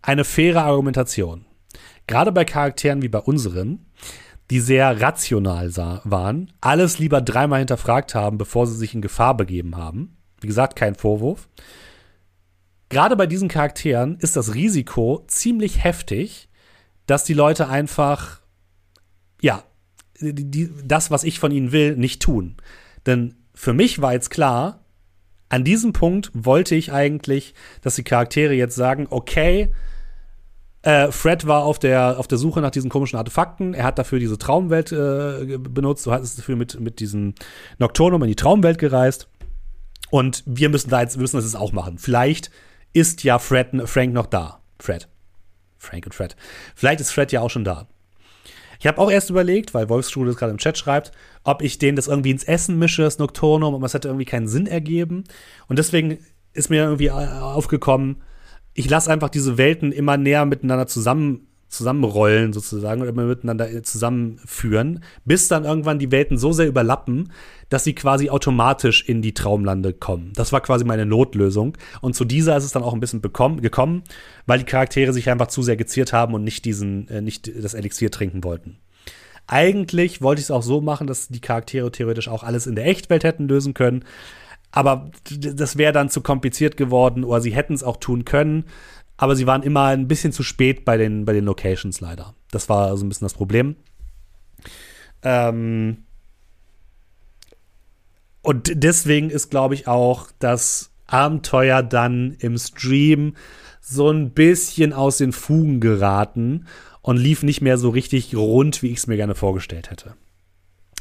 eine faire Argumentation. Gerade bei Charakteren wie bei unseren, die sehr rational waren, alles lieber dreimal hinterfragt haben, bevor sie sich in Gefahr begeben haben. Wie gesagt, kein Vorwurf. Gerade bei diesen Charakteren ist das Risiko ziemlich heftig, dass die Leute einfach, ja, die, die, das, was ich von ihnen will, nicht tun. Denn für mich war jetzt klar, an diesem Punkt wollte ich eigentlich, dass die Charaktere jetzt sagen, okay, äh, Fred war auf der, auf der Suche nach diesen komischen Artefakten. Er hat dafür diese Traumwelt äh, benutzt. Du hattest dafür mit, mit diesem Nocturnum in die Traumwelt gereist. Und wir müssen da jetzt, müssen das auch machen. Vielleicht ist ja Fred, Frank noch da. Fred. Frank und Fred. Vielleicht ist Fred ja auch schon da. Ich habe auch erst überlegt, weil Wolfsschule es gerade im Chat schreibt, ob ich denen das irgendwie ins Essen mische, das Nocturnum, aber es hätte irgendwie keinen Sinn ergeben. Und deswegen ist mir irgendwie aufgekommen, ich lasse einfach diese Welten immer näher miteinander zusammen zusammenrollen sozusagen oder immer miteinander zusammenführen, bis dann irgendwann die Welten so sehr überlappen, dass sie quasi automatisch in die Traumlande kommen. Das war quasi meine Notlösung. Und zu dieser ist es dann auch ein bisschen bekommen, gekommen, weil die Charaktere sich einfach zu sehr geziert haben und nicht diesen, äh, nicht das Elixier trinken wollten. Eigentlich wollte ich es auch so machen, dass die Charaktere theoretisch auch alles in der Echtwelt hätten lösen können. Aber das wäre dann zu kompliziert geworden oder sie hätten es auch tun können aber sie waren immer ein bisschen zu spät bei den, bei den Locations leider. Das war also ein bisschen das Problem. Ähm und deswegen ist, glaube ich, auch das Abenteuer dann im Stream so ein bisschen aus den Fugen geraten und lief nicht mehr so richtig rund, wie ich es mir gerne vorgestellt hätte.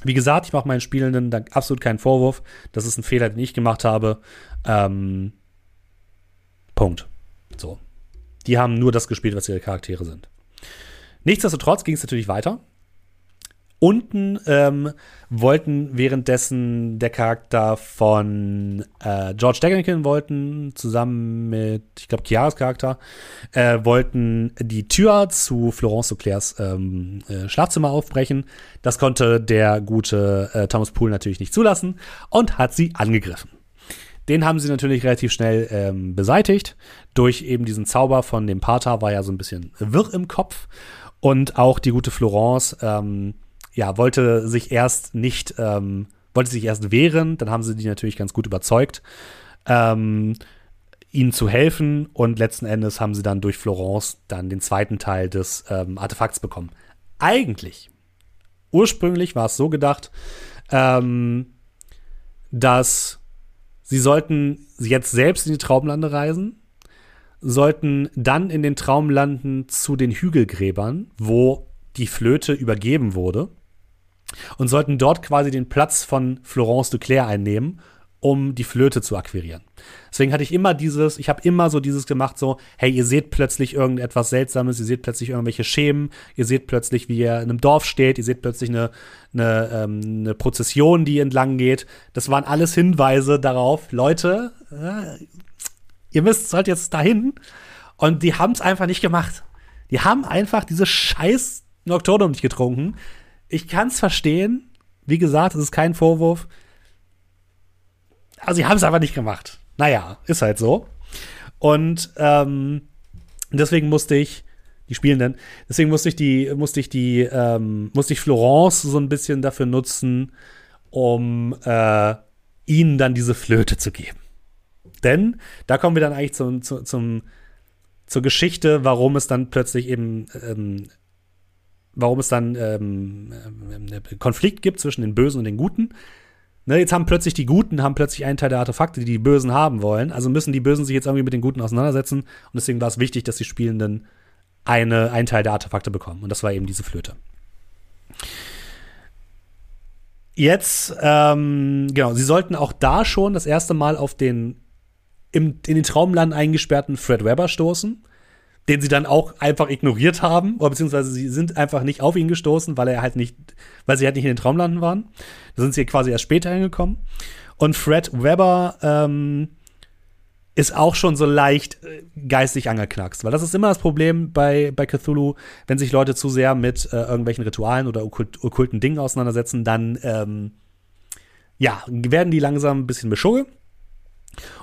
Wie gesagt, ich mache meinen Spielenden da absolut keinen Vorwurf. Das ist ein Fehler, den ich gemacht habe. Ähm Punkt. So. Die haben nur das gespielt, was ihre Charaktere sind. Nichtsdestotrotz ging es natürlich weiter. Unten ähm, wollten währenddessen der Charakter von äh, George Deggenkin wollten, zusammen mit, ich glaube, Chiaras Charakter, äh, wollten die Tür zu Florence Auclairs ähm, äh, Schlafzimmer aufbrechen. Das konnte der gute äh, Thomas Poole natürlich nicht zulassen und hat sie angegriffen. Den haben sie natürlich relativ schnell ähm, beseitigt. Durch eben diesen Zauber von dem Pater war ja so ein bisschen wirr im Kopf. Und auch die gute Florence, ähm, ja, wollte sich erst nicht, ähm, wollte sich erst wehren. Dann haben sie die natürlich ganz gut überzeugt, ähm, ihnen zu helfen. Und letzten Endes haben sie dann durch Florence dann den zweiten Teil des ähm, Artefakts bekommen. Eigentlich, ursprünglich war es so gedacht, ähm, dass sie sollten jetzt selbst in die Traumlande reisen, sollten dann in den Traumlanden zu den Hügelgräbern, wo die Flöte übergeben wurde, und sollten dort quasi den Platz von Florence de Claire einnehmen um die Flöte zu akquirieren. Deswegen hatte ich immer dieses, ich habe immer so dieses gemacht, so, hey, ihr seht plötzlich irgendetwas Seltsames, ihr seht plötzlich irgendwelche Schemen, ihr seht plötzlich, wie ihr in einem Dorf steht, ihr seht plötzlich eine, eine, ähm, eine Prozession, die entlang geht. Das waren alles Hinweise darauf, Leute, äh, ihr müsst, sollt jetzt dahin. Und die haben es einfach nicht gemacht. Die haben einfach diese scheiß Nocturnum nicht getrunken. Ich kann es verstehen. Wie gesagt, es ist kein Vorwurf. Also sie haben es einfach nicht gemacht. Naja, ist halt so. Und ähm, deswegen musste ich, die Spielenden, deswegen musste ich die, musste ich die, ähm, musste ich Florence so ein bisschen dafür nutzen, um äh, ihnen dann diese Flöte zu geben. Denn da kommen wir dann eigentlich zum, zum, zum zur Geschichte, warum es dann plötzlich eben, ähm, warum es dann ähm, äh, Konflikt gibt zwischen den Bösen und den Guten. Ne, jetzt haben plötzlich die Guten haben plötzlich einen Teil der Artefakte, die die Bösen haben wollen. Also müssen die Bösen sich jetzt irgendwie mit den Guten auseinandersetzen. Und deswegen war es wichtig, dass die Spielenden eine, einen Teil der Artefakte bekommen. Und das war eben diese Flöte. Jetzt, ähm, genau, sie sollten auch da schon das erste Mal auf den im, in den Traumland eingesperrten Fred Webber stoßen den sie dann auch einfach ignoriert haben, oder beziehungsweise sie sind einfach nicht auf ihn gestoßen, weil er halt nicht, weil sie halt nicht in den Traumlanden waren. Da sind sie quasi erst später hingekommen. Und Fred Webber ähm, ist auch schon so leicht äh, geistig angeknackst, weil das ist immer das Problem bei, bei Cthulhu, wenn sich Leute zu sehr mit äh, irgendwelchen Ritualen oder okkult, okkulten Dingen auseinandersetzen, dann ähm, ja, werden die langsam ein bisschen beschugge.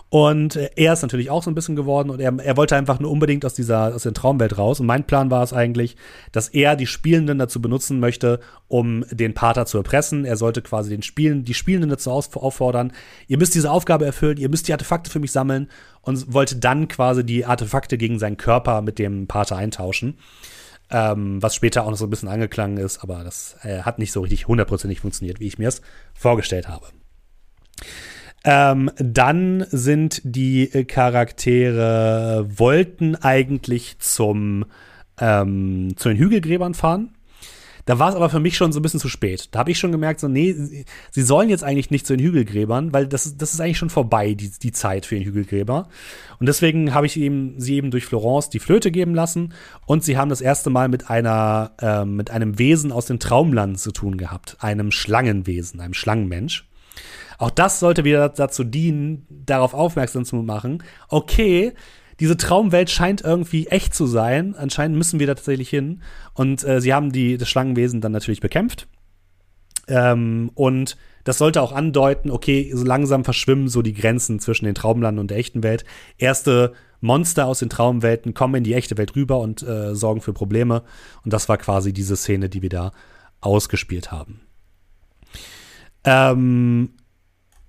Und äh, er ist natürlich auch so ein bisschen geworden und er, er wollte einfach nur unbedingt aus dieser aus der Traumwelt raus. Und mein Plan war es eigentlich, dass er die Spielenden dazu benutzen möchte, um den Pater zu erpressen. Er sollte quasi den Spielen, die Spielenden dazu auffordern, ihr müsst diese Aufgabe erfüllen, ihr müsst die Artefakte für mich sammeln und wollte dann quasi die Artefakte gegen seinen Körper mit dem Pater eintauschen. Ähm, was später auch noch so ein bisschen angeklangen ist, aber das äh, hat nicht so richtig hundertprozentig funktioniert, wie ich mir es vorgestellt habe. Ähm, dann sind die Charaktere wollten eigentlich zum ähm, zu den Hügelgräbern fahren. Da war es aber für mich schon so ein bisschen zu spät. Da habe ich schon gemerkt, so, nee, sie sollen jetzt eigentlich nicht zu den Hügelgräbern, weil das, das ist eigentlich schon vorbei, die, die Zeit für den Hügelgräber. Und deswegen habe ich eben, sie eben durch Florence die Flöte geben lassen und sie haben das erste Mal mit einer, äh, mit einem Wesen aus dem Traumland zu tun gehabt. Einem Schlangenwesen, einem Schlangenmensch. Auch das sollte wieder dazu dienen, darauf aufmerksam zu machen, okay, diese Traumwelt scheint irgendwie echt zu sein. Anscheinend müssen wir da tatsächlich hin. Und äh, sie haben die, das Schlangenwesen dann natürlich bekämpft. Ähm, und das sollte auch andeuten, okay, so langsam verschwimmen so die Grenzen zwischen den Traumlanden und der echten Welt. Erste Monster aus den Traumwelten kommen in die echte Welt rüber und äh, sorgen für Probleme. Und das war quasi diese Szene, die wir da ausgespielt haben. Ähm,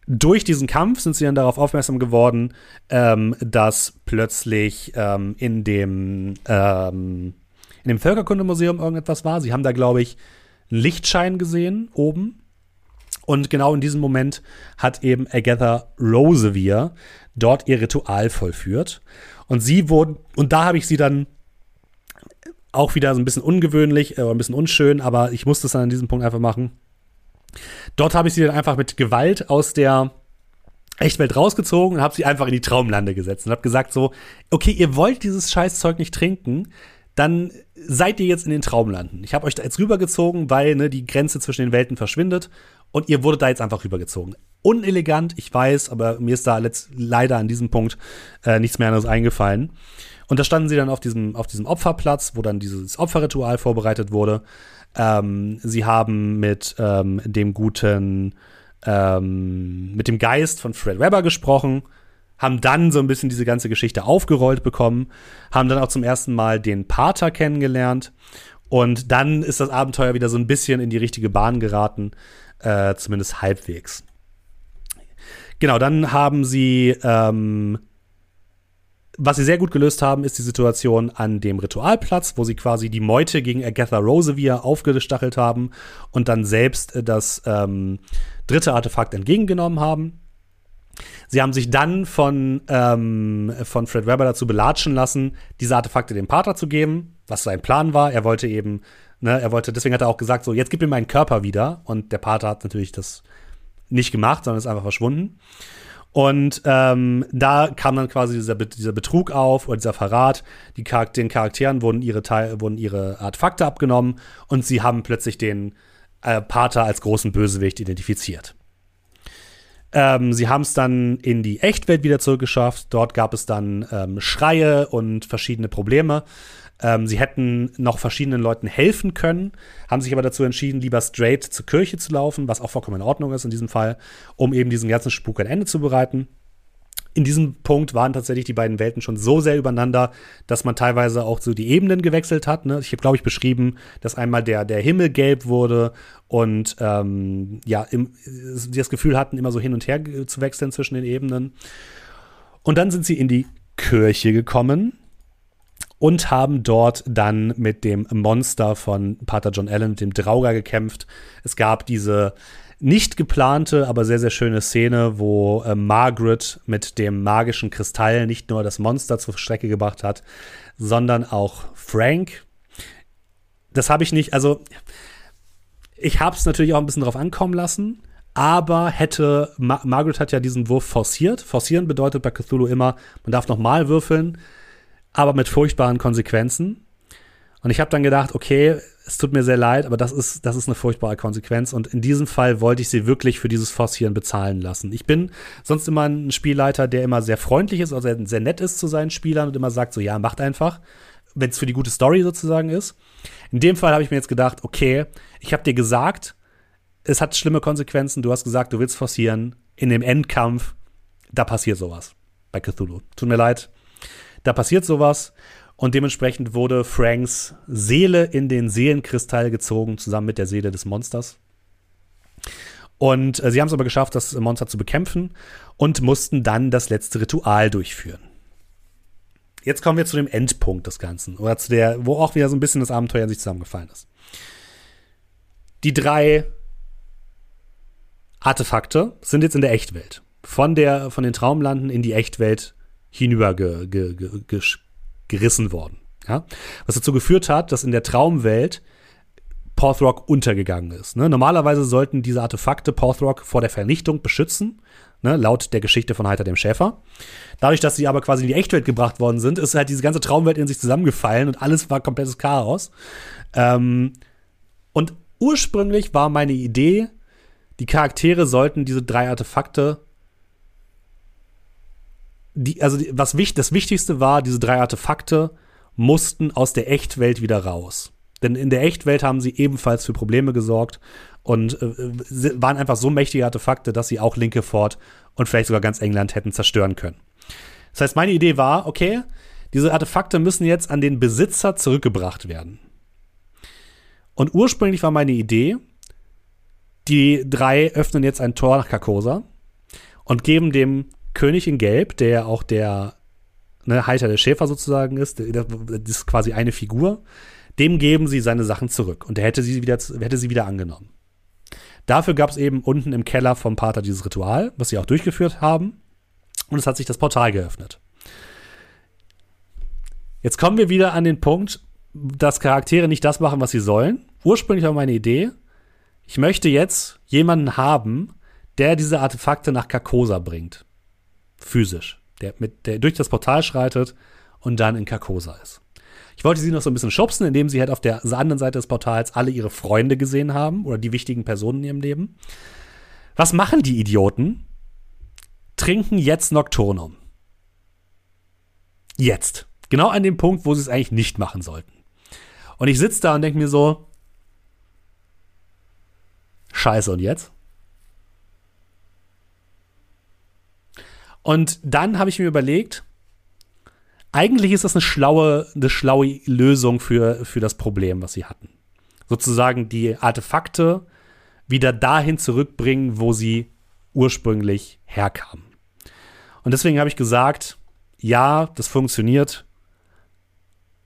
durch diesen Kampf sind sie dann darauf aufmerksam geworden, ähm, dass plötzlich ähm, in dem ähm, in dem Völkerkundemuseum irgendetwas war. Sie haben da, glaube ich, einen Lichtschein gesehen oben. Und genau in diesem Moment hat eben Agatha Rosevier dort ihr Ritual vollführt. Und sie wurden, und da habe ich sie dann auch wieder so ein bisschen ungewöhnlich, äh, ein bisschen unschön, aber ich musste es dann an diesem Punkt einfach machen Dort habe ich sie dann einfach mit Gewalt aus der Echtwelt rausgezogen und habe sie einfach in die Traumlande gesetzt und habe gesagt so, okay, ihr wollt dieses Scheißzeug nicht trinken, dann seid ihr jetzt in den Traumlanden. Ich habe euch da jetzt rübergezogen, weil ne, die Grenze zwischen den Welten verschwindet und ihr wurdet da jetzt einfach rübergezogen. Unelegant, ich weiß, aber mir ist da leider an diesem Punkt äh, nichts mehr anderes eingefallen. Und da standen sie dann auf diesem, auf diesem Opferplatz, wo dann dieses Opferritual vorbereitet wurde. Ähm, sie haben mit ähm, dem guten, ähm, mit dem Geist von Fred Webber gesprochen, haben dann so ein bisschen diese ganze Geschichte aufgerollt bekommen, haben dann auch zum ersten Mal den Pater kennengelernt und dann ist das Abenteuer wieder so ein bisschen in die richtige Bahn geraten, äh, zumindest halbwegs. Genau, dann haben sie ähm, was sie sehr gut gelöst haben, ist die Situation an dem Ritualplatz, wo sie quasi die Meute gegen Agatha Rosevere aufgestachelt haben und dann selbst äh, das ähm, dritte Artefakt entgegengenommen haben. Sie haben sich dann von, ähm, von Fred Webber dazu belatschen lassen, diese Artefakte dem Pater zu geben, was sein Plan war. Er wollte eben, ne, er wollte, deswegen hat er auch gesagt, so, jetzt gib mir meinen Körper wieder. Und der Pater hat natürlich das nicht gemacht, sondern ist einfach verschwunden. Und ähm, da kam dann quasi dieser, dieser Betrug auf oder dieser Verrat. Die Charakter den Charakteren wurden ihre, Teil wurden ihre Artefakte abgenommen und sie haben plötzlich den äh, Pater als großen Bösewicht identifiziert. Ähm, sie haben es dann in die Echtwelt wieder zurückgeschafft. Dort gab es dann ähm, Schreie und verschiedene Probleme. Ähm, sie hätten noch verschiedenen Leuten helfen können, haben sich aber dazu entschieden, lieber straight zur Kirche zu laufen, was auch vollkommen in Ordnung ist in diesem Fall, um eben diesen ganzen Spuk ein Ende zu bereiten. In diesem Punkt waren tatsächlich die beiden Welten schon so sehr übereinander, dass man teilweise auch so die Ebenen gewechselt hat. Ne? Ich habe, glaube ich, beschrieben, dass einmal der, der Himmel gelb wurde und ähm, ja, im, die das Gefühl hatten, immer so hin und her zu wechseln zwischen den Ebenen. Und dann sind sie in die Kirche gekommen und haben dort dann mit dem Monster von Pater John Allen, dem Drauger, gekämpft. Es gab diese nicht geplante, aber sehr, sehr schöne Szene, wo äh, Margaret mit dem magischen Kristall nicht nur das Monster zur Strecke gebracht hat, sondern auch Frank. Das habe ich nicht, also ich habe es natürlich auch ein bisschen drauf ankommen lassen, aber hätte, Ma Margaret hat ja diesen Wurf forciert. Forcieren bedeutet bei Cthulhu immer, man darf nochmal würfeln aber mit furchtbaren Konsequenzen. Und ich habe dann gedacht, okay, es tut mir sehr leid, aber das ist, das ist eine furchtbare Konsequenz. Und in diesem Fall wollte ich sie wirklich für dieses Forcieren bezahlen lassen. Ich bin sonst immer ein Spielleiter, der immer sehr freundlich ist, also sehr nett ist zu seinen Spielern und immer sagt so, ja, macht einfach, wenn es für die gute Story sozusagen ist. In dem Fall habe ich mir jetzt gedacht, okay, ich habe dir gesagt, es hat schlimme Konsequenzen. Du hast gesagt, du willst forcieren. In dem Endkampf, da passiert sowas bei Cthulhu. Tut mir leid, da passiert sowas und dementsprechend wurde Franks Seele in den Seelenkristall gezogen, zusammen mit der Seele des Monsters. Und äh, sie haben es aber geschafft, das Monster zu bekämpfen und mussten dann das letzte Ritual durchführen. Jetzt kommen wir zu dem Endpunkt des Ganzen, oder zu der, wo auch wieder so ein bisschen das Abenteuer in sich zusammengefallen ist. Die drei Artefakte sind jetzt in der Echtwelt. Von, der, von den Traumlanden in die Echtwelt hinüber ge, ge, ge, gerissen worden. Ja? Was dazu geführt hat, dass in der Traumwelt Porthrock untergegangen ist. Ne? Normalerweise sollten diese Artefakte Porthrock vor der Vernichtung beschützen, ne? laut der Geschichte von Heiter dem Schäfer. Dadurch, dass sie aber quasi in die Echtwelt gebracht worden sind, ist halt diese ganze Traumwelt in sich zusammengefallen und alles war komplettes Chaos. Ähm, und ursprünglich war meine Idee, die Charaktere sollten diese drei Artefakte die, also die, was wichtig, das Wichtigste war, diese drei Artefakte mussten aus der Echtwelt wieder raus. Denn in der Echtwelt haben sie ebenfalls für Probleme gesorgt und äh, waren einfach so mächtige Artefakte, dass sie auch Linkefort und vielleicht sogar ganz England hätten zerstören können. Das heißt, meine Idee war, okay, diese Artefakte müssen jetzt an den Besitzer zurückgebracht werden. Und ursprünglich war meine Idee, die drei öffnen jetzt ein Tor nach Carcosa und geben dem König in Gelb, der auch der ne, Halter der Schäfer sozusagen ist, das ist quasi eine Figur, dem geben sie seine Sachen zurück und er hätte sie wieder, hätte sie wieder angenommen. Dafür gab es eben unten im Keller vom Pater dieses Ritual, was sie auch durchgeführt haben. Und es hat sich das Portal geöffnet. Jetzt kommen wir wieder an den Punkt, dass Charaktere nicht das machen, was sie sollen. Ursprünglich war meine Idee, ich möchte jetzt jemanden haben, der diese Artefakte nach Carcosa bringt physisch, der, mit, der durch das Portal schreitet und dann in Carcosa ist. Ich wollte sie noch so ein bisschen schubsen, indem sie halt auf der anderen Seite des Portals alle ihre Freunde gesehen haben oder die wichtigen Personen in ihrem Leben. Was machen die Idioten? Trinken jetzt Nocturnum. Jetzt. Genau an dem Punkt, wo sie es eigentlich nicht machen sollten. Und ich sitze da und denke mir so, scheiße, und jetzt? Und dann habe ich mir überlegt, eigentlich ist das eine schlaue, eine schlaue Lösung für, für das Problem, was sie hatten. Sozusagen die Artefakte wieder dahin zurückbringen, wo sie ursprünglich herkamen. Und deswegen habe ich gesagt, ja, das funktioniert.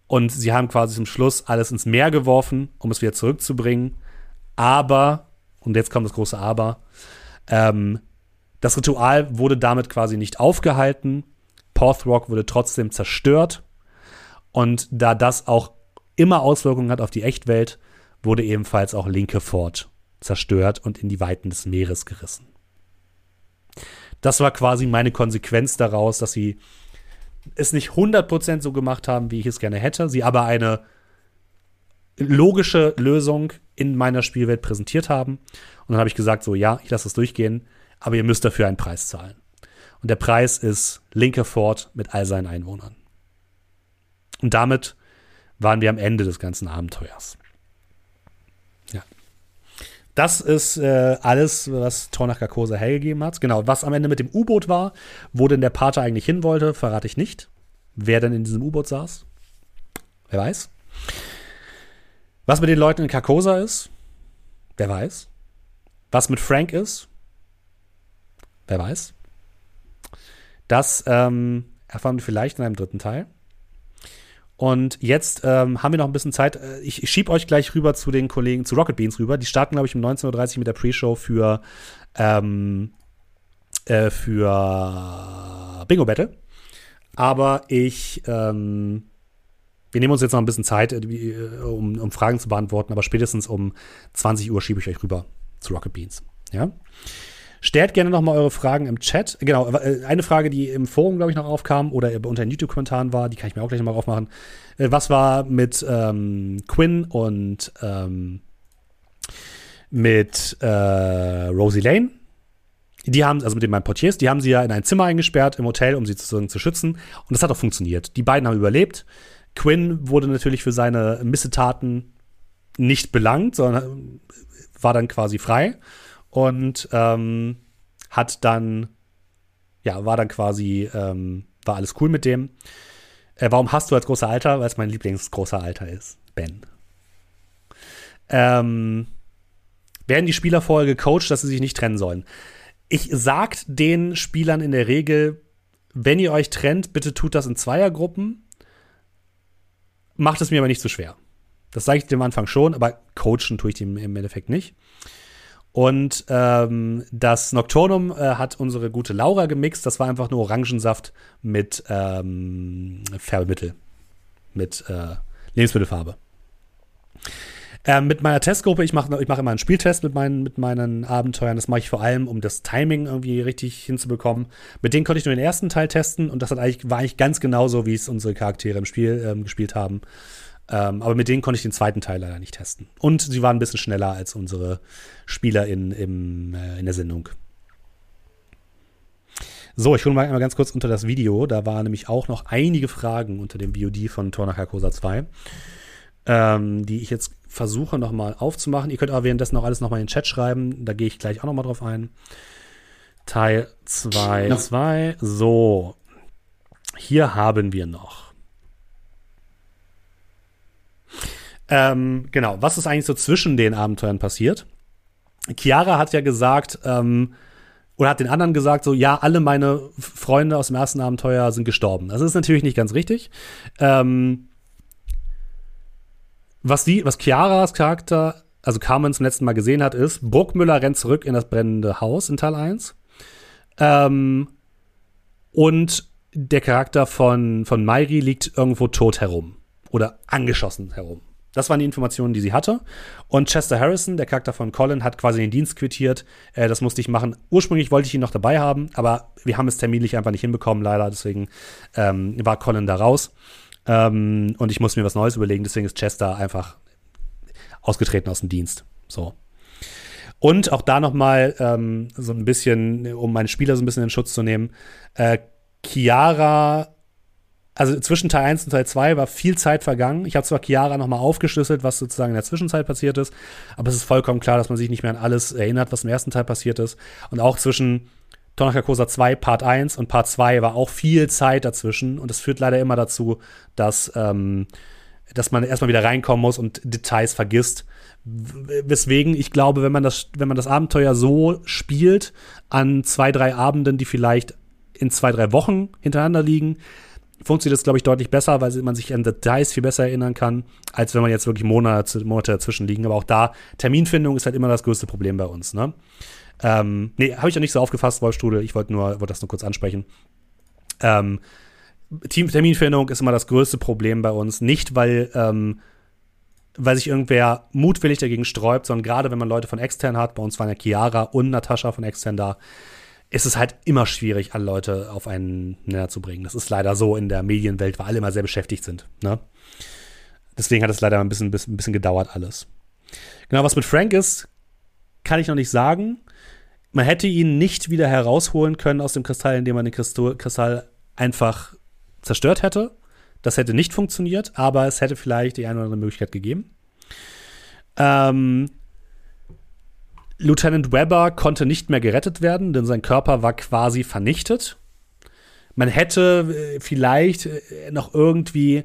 Und sie haben quasi zum Schluss alles ins Meer geworfen, um es wieder zurückzubringen. Aber, und jetzt kommt das große Aber, ähm, das Ritual wurde damit quasi nicht aufgehalten. Porthrock wurde trotzdem zerstört. Und da das auch immer Auswirkungen hat auf die Echtwelt, wurde ebenfalls auch Linke Fort zerstört und in die Weiten des Meeres gerissen. Das war quasi meine Konsequenz daraus, dass sie es nicht 100% so gemacht haben, wie ich es gerne hätte, sie aber eine logische Lösung in meiner Spielwelt präsentiert haben. Und dann habe ich gesagt, so ja, ich lasse es durchgehen, aber ihr müsst dafür einen Preis zahlen. Und der Preis ist Linke Fort mit all seinen Einwohnern. Und damit waren wir am Ende des ganzen Abenteuers. Ja. Das ist äh, alles, was Tornach Carcosa hergegeben hat. Genau, was am Ende mit dem U-Boot war, wo denn der Pater eigentlich hin wollte, verrate ich nicht. Wer denn in diesem U-Boot saß? Wer weiß. Was mit den Leuten in Carcosa ist? Wer weiß. Was mit Frank ist? Wer weiß. Das ähm, erfahren wir vielleicht in einem dritten Teil. Und jetzt ähm, haben wir noch ein bisschen Zeit. Äh, ich, ich schieb euch gleich rüber zu den Kollegen, zu Rocket Beans rüber. Die starten, glaube ich, um 19.30 Uhr mit der Pre-Show für, ähm, äh, für Bingo Battle. Aber ich, ähm, wir nehmen uns jetzt noch ein bisschen Zeit, äh, um, um Fragen zu beantworten, aber spätestens um 20 Uhr schiebe ich euch rüber zu Rocket Beans. Ja. Stellt gerne noch mal eure Fragen im Chat. Genau, äh, eine Frage, die im Forum, glaube ich, noch aufkam oder unter den YouTube-Kommentaren war, die kann ich mir auch gleich noch mal aufmachen. Äh, was war mit ähm, Quinn und ähm, mit äh, Rosie Lane? Die haben, also mit den beiden Portiers, die haben sie ja in ein Zimmer eingesperrt im Hotel, um sie sozusagen zu schützen. Und das hat auch funktioniert. Die beiden haben überlebt. Quinn wurde natürlich für seine Missetaten nicht belangt, sondern war dann quasi frei und ähm, hat dann, ja, war dann quasi, ähm, war alles cool mit dem. Äh, warum hast du als großer Alter? Weil es mein Lieblingsgroßer Alter ist. Ben. Ähm, werden die Spieler vorher gecoacht, dass sie sich nicht trennen sollen? Ich sagt den Spielern in der Regel, wenn ihr euch trennt, bitte tut das in Zweiergruppen. Macht es mir aber nicht zu schwer. Das sage ich dem Anfang schon, aber coachen tue ich dem im Endeffekt nicht. Und ähm, das Nocturnum äh, hat unsere gute Laura gemixt. Das war einfach nur Orangensaft mit ähm, Färbemittel, mit äh, Lebensmittelfarbe. Ähm, mit meiner Testgruppe, ich mache ich mach immer einen Spieltest mit meinen, mit meinen Abenteuern. Das mache ich vor allem, um das Timing irgendwie richtig hinzubekommen. Mit denen konnte ich nur den ersten Teil testen und das hat eigentlich, war eigentlich ganz genauso, wie es unsere Charaktere im Spiel ähm, gespielt haben. Ähm, aber mit denen konnte ich den zweiten Teil leider nicht testen. Und sie waren ein bisschen schneller als unsere Spieler in, im, äh, in der Sendung. So, ich hole mal einmal ganz kurz unter das Video. Da waren nämlich auch noch einige Fragen unter dem VOD von Tornach Carcosa 2, ähm, die ich jetzt versuche nochmal aufzumachen. Ihr könnt aber währenddessen auch alles nochmal in den Chat schreiben. Da gehe ich gleich auch nochmal drauf ein. Teil 2, 2. So, hier haben wir noch Ähm, genau, was ist eigentlich so zwischen den Abenteuern passiert? Chiara hat ja gesagt, ähm, oder hat den anderen gesagt, so, ja, alle meine Freunde aus dem ersten Abenteuer sind gestorben. Das ist natürlich nicht ganz richtig. Ähm, was die, was Chiaras Charakter, also Carmen zum letzten Mal gesehen hat, ist, Burgmüller rennt zurück in das brennende Haus in Teil 1. Ähm, und der Charakter von, von Mairi liegt irgendwo tot herum. Oder angeschossen herum. Das waren die Informationen, die sie hatte. Und Chester Harrison, der Charakter von Colin, hat quasi den Dienst quittiert. Äh, das musste ich machen. Ursprünglich wollte ich ihn noch dabei haben, aber wir haben es terminlich einfach nicht hinbekommen, leider. Deswegen ähm, war Colin da raus. Ähm, und ich muss mir was Neues überlegen. Deswegen ist Chester einfach ausgetreten aus dem Dienst. So. Und auch da noch mal ähm, so ein bisschen, um meine Spieler so ein bisschen in Schutz zu nehmen. Äh, Chiara also zwischen Teil 1 und Teil 2 war viel Zeit vergangen. Ich habe zwar Chiara nochmal aufgeschlüsselt, was sozusagen in der Zwischenzeit passiert ist, aber es ist vollkommen klar, dass man sich nicht mehr an alles erinnert, was im ersten Teil passiert ist. Und auch zwischen Tonaka Kosa 2 Part 1 und Part 2 war auch viel Zeit dazwischen und das führt leider immer dazu, dass, ähm, dass man erstmal wieder reinkommen muss und Details vergisst. Weswegen ich glaube, wenn man das, wenn man das Abenteuer so spielt, an zwei, drei Abenden, die vielleicht in zwei, drei Wochen hintereinander liegen, funktioniert das, glaube ich, deutlich besser, weil man sich an Details viel besser erinnern kann, als wenn man jetzt wirklich Monate, Monate dazwischen liegen. Aber auch da, Terminfindung ist halt immer das größte Problem bei uns. Ne? Ähm, nee, habe ich ja nicht so aufgefasst, Wolfstrudel. Ich wollte nur, wollte das nur kurz ansprechen. Ähm, Terminfindung ist immer das größte Problem bei uns. Nicht, weil, ähm, weil sich irgendwer mutwillig dagegen sträubt, sondern gerade wenn man Leute von extern hat, bei uns waren ja Chiara und Natascha von extern da, ist es halt immer schwierig, alle Leute auf einen Nenner zu bringen. Das ist leider so in der Medienwelt, weil alle immer sehr beschäftigt sind. Ne? Deswegen hat es leider ein bisschen, ein bisschen gedauert alles. Genau, was mit Frank ist, kann ich noch nicht sagen. Man hätte ihn nicht wieder herausholen können aus dem Kristall, indem man den Kristall einfach zerstört hätte. Das hätte nicht funktioniert, aber es hätte vielleicht die eine oder andere Möglichkeit gegeben. Ähm, Lieutenant Webber konnte nicht mehr gerettet werden, denn sein Körper war quasi vernichtet. Man hätte äh, vielleicht äh, noch irgendwie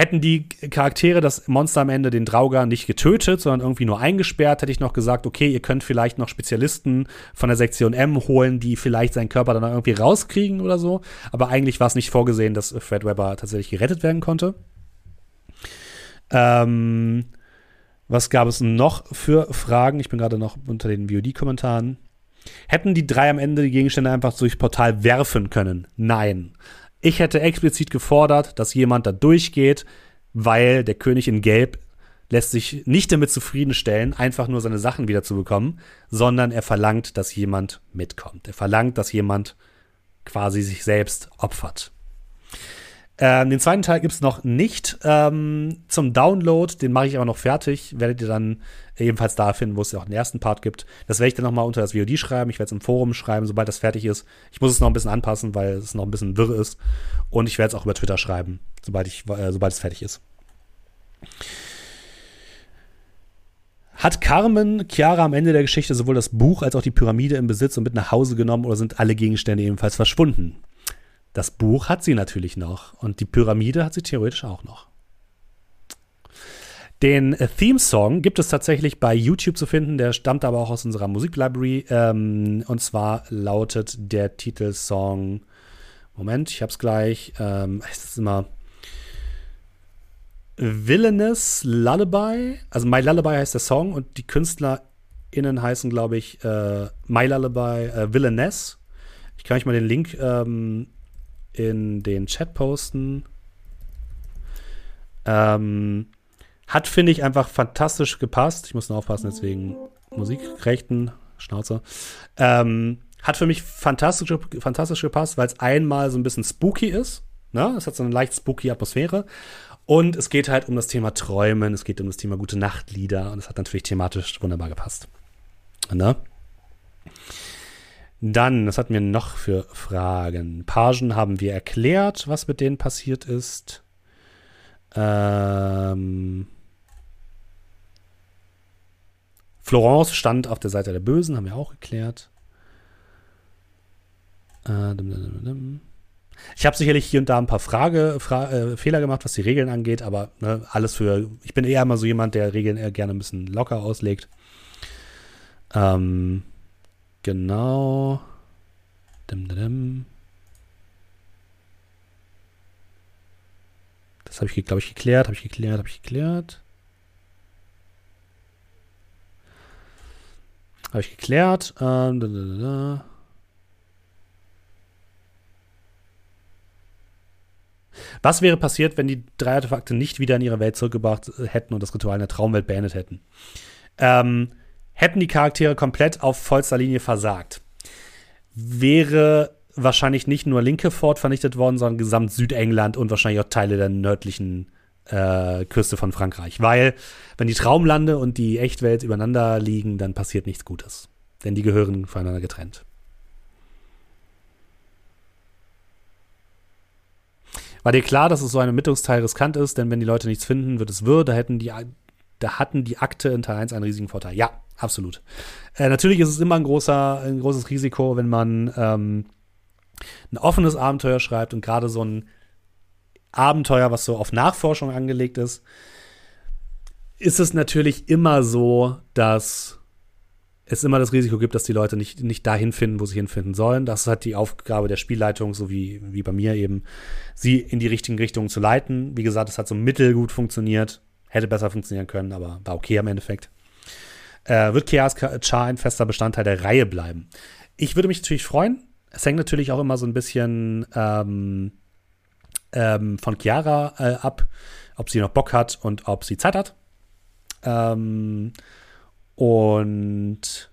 Hätten die Charaktere das Monster am Ende den Drauger nicht getötet, sondern irgendwie nur eingesperrt, hätte ich noch gesagt, okay, ihr könnt vielleicht noch Spezialisten von der Sektion M holen, die vielleicht seinen Körper dann irgendwie rauskriegen oder so. Aber eigentlich war es nicht vorgesehen, dass Fred Webber tatsächlich gerettet werden konnte. Ähm, was gab es noch für Fragen? Ich bin gerade noch unter den VOD-Kommentaren. Hätten die drei am Ende die Gegenstände einfach durchs Portal werfen können? Nein. Ich hätte explizit gefordert, dass jemand da durchgeht, weil der König in Gelb lässt sich nicht damit zufriedenstellen, einfach nur seine Sachen wiederzubekommen, sondern er verlangt, dass jemand mitkommt. Er verlangt, dass jemand quasi sich selbst opfert. Ähm, den zweiten Teil gibt es noch nicht ähm, zum Download. Den mache ich aber noch fertig. Werdet ihr dann ebenfalls da finden, wo es ja auch den ersten Part gibt. Das werde ich dann nochmal unter das VOD schreiben. Ich werde es im Forum schreiben, sobald das fertig ist. Ich muss es noch ein bisschen anpassen, weil es noch ein bisschen wirr ist. Und ich werde es auch über Twitter schreiben, sobald, ich, äh, sobald es fertig ist. Hat Carmen Chiara am Ende der Geschichte sowohl das Buch als auch die Pyramide im Besitz und mit nach Hause genommen oder sind alle Gegenstände ebenfalls verschwunden? Das Buch hat sie natürlich noch und die Pyramide hat sie theoretisch auch noch. Den äh, Theme-Song gibt es tatsächlich bei YouTube zu finden, der stammt aber auch aus unserer Musiklibrary. Ähm, und zwar lautet der Titelsong, Moment, ich hab's gleich, ähm, es ist immer Villainous Lullaby, also My Lullaby heißt der Song und die KünstlerInnen heißen, glaube ich, äh, My Lullaby äh, Villainess. Ich kann euch mal den Link ähm, in den Chat posten. Ähm, hat, finde ich, einfach fantastisch gepasst. Ich muss nur aufpassen, deswegen Musikrechten, Schnauze. Ähm, hat für mich fantastisch, fantastisch gepasst, weil es einmal so ein bisschen spooky ist. Ne? Es hat so eine leicht spooky Atmosphäre. Und es geht halt um das Thema Träumen, es geht um das Thema gute Nachtlieder und es hat natürlich thematisch wunderbar gepasst. Ne? Dann, was hatten wir noch für Fragen? Pagen haben wir erklärt, was mit denen passiert ist. Ähm Florence stand auf der Seite der Bösen, haben wir auch geklärt. Äh, ich habe sicherlich hier und da ein paar Frage, Fra äh, Fehler gemacht, was die Regeln angeht, aber ne, alles für. Ich bin eher immer so jemand, der Regeln eher gerne ein bisschen locker auslegt. Ähm, Genau. Dim, dim. Das habe ich, glaube ich, geklärt, habe ich geklärt, habe ich geklärt. Habe ich geklärt. Ähm, da, da, da. Was wäre passiert, wenn die drei Artefakte nicht wieder in ihre Welt zurückgebracht hätten und das Ritual in der Traumwelt beendet hätten? Ähm, hätten die Charaktere komplett auf vollster Linie versagt, wäre wahrscheinlich nicht nur linke Fort vernichtet worden, sondern gesamt Südengland und wahrscheinlich auch Teile der nördlichen äh, Küste von Frankreich. Weil, wenn die Traumlande und die Echtwelt übereinander liegen, dann passiert nichts Gutes. Denn die gehören voneinander getrennt. War dir klar, dass es so ein Ermittlungsteil riskant ist, denn wenn die Leute nichts finden, wird es wirr, da hätten die, da hatten die Akte in Teil 1 einen riesigen Vorteil. Ja, absolut. Äh, natürlich ist es immer ein, großer, ein großes Risiko, wenn man ähm, ein offenes Abenteuer schreibt und gerade so ein Abenteuer, was so auf Nachforschung angelegt ist, ist es natürlich immer so, dass es immer das Risiko gibt, dass die Leute nicht, nicht dahin finden, wo sie hinfinden sollen. Das ist halt die Aufgabe der Spielleitung, so wie, wie bei mir eben, sie in die richtigen Richtungen zu leiten. Wie gesagt, es hat so mittelgut funktioniert. Hätte besser funktionieren können, aber war okay am Endeffekt. Äh, wird Chaos Char ein fester Bestandteil der Reihe bleiben? Ich würde mich natürlich freuen. Es hängt natürlich auch immer so ein bisschen ähm, ähm, von Chiara äh, ab, ob sie noch Bock hat und ob sie Zeit hat. Ähm, und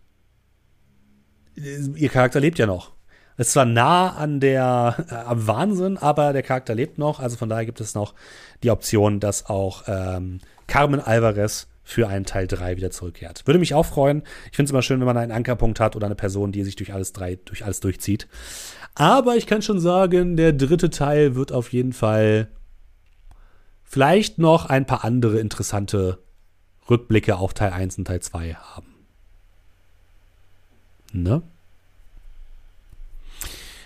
ihr Charakter lebt ja noch. Ist zwar nah an der äh, am Wahnsinn, aber der Charakter lebt noch. Also von daher gibt es noch die Option, dass auch ähm, Carmen Alvarez für einen Teil 3 wieder zurückkehrt. Würde mich auch freuen. Ich finde es immer schön, wenn man einen Ankerpunkt hat oder eine Person, die sich durch alles drei, durch alles durchzieht. Aber ich kann schon sagen, der dritte Teil wird auf jeden Fall vielleicht noch ein paar andere interessante Rückblicke auf Teil 1 und Teil 2 haben. Ne?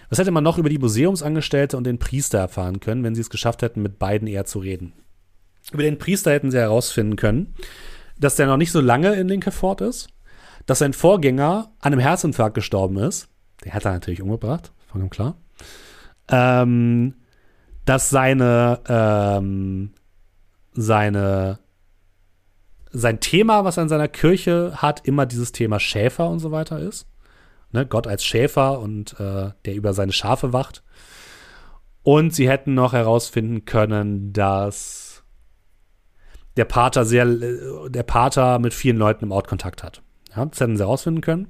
Was hätte man noch über die Museumsangestellte und den Priester erfahren können, wenn sie es geschafft hätten, mit beiden eher zu reden? Über den Priester hätten sie herausfinden können, dass der noch nicht so lange in Linkefort ist, dass sein Vorgänger an einem Herzinfarkt gestorben ist. Der hat er natürlich umgebracht, vollkommen klar. Ähm, dass seine, ähm, seine sein Thema, was er in seiner Kirche hat, immer dieses Thema Schäfer und so weiter ist. Ne, Gott als Schäfer und äh, der über seine Schafe wacht. Und sie hätten noch herausfinden können, dass der Pater sehr, der Pater mit vielen Leuten im Ort Kontakt hat. Ja, das hätten sie herausfinden können.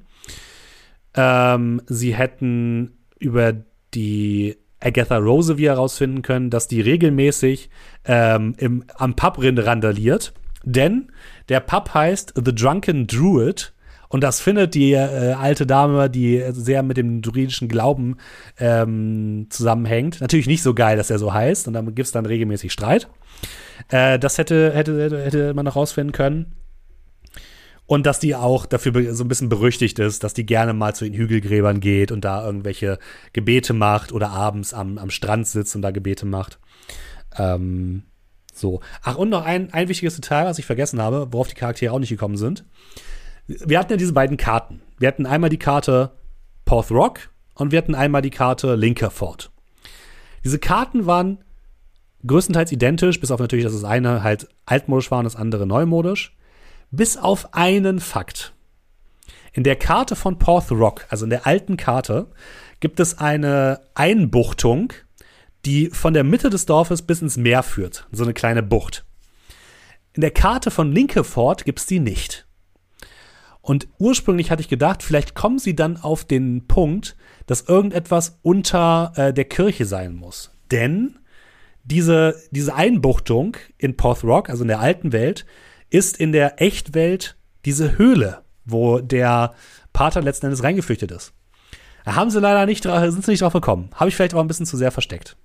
Ähm, sie hätten über die Agatha Rosevier herausfinden können, dass die regelmäßig ähm, im, am Pub randaliert denn der Pub heißt The Drunken Druid. Und das findet die äh, alte Dame, die sehr mit dem druidischen Glauben ähm, zusammenhängt. Natürlich nicht so geil, dass er so heißt. Und dann gibt es dann regelmäßig Streit. Äh, das hätte, hätte, hätte man noch rausfinden können. Und dass die auch dafür so ein bisschen berüchtigt ist, dass die gerne mal zu den Hügelgräbern geht und da irgendwelche Gebete macht oder abends am, am Strand sitzt und da Gebete macht. Ähm, so. Ach, und noch ein, ein wichtiges Detail, was ich vergessen habe, worauf die Charaktere auch nicht gekommen sind. Wir hatten ja diese beiden Karten. Wir hatten einmal die Karte Porth Rock und wir hatten einmal die Karte Linkerford. Diese Karten waren größtenteils identisch, bis auf natürlich, dass das eine halt altmodisch war und das andere neumodisch. Bis auf einen Fakt. In der Karte von Porth Rock, also in der alten Karte, gibt es eine Einbuchtung die von der Mitte des Dorfes bis ins Meer führt. So eine kleine Bucht. In der Karte von Linkefort gibt es die nicht. Und ursprünglich hatte ich gedacht, vielleicht kommen sie dann auf den Punkt, dass irgendetwas unter äh, der Kirche sein muss. Denn diese, diese Einbuchtung in Porth Rock, also in der alten Welt, ist in der Echtwelt diese Höhle, wo der Pater letzten Endes reingeflüchtet ist. Da haben sie leider nicht, sind sie nicht drauf gekommen. Habe ich vielleicht aber ein bisschen zu sehr versteckt.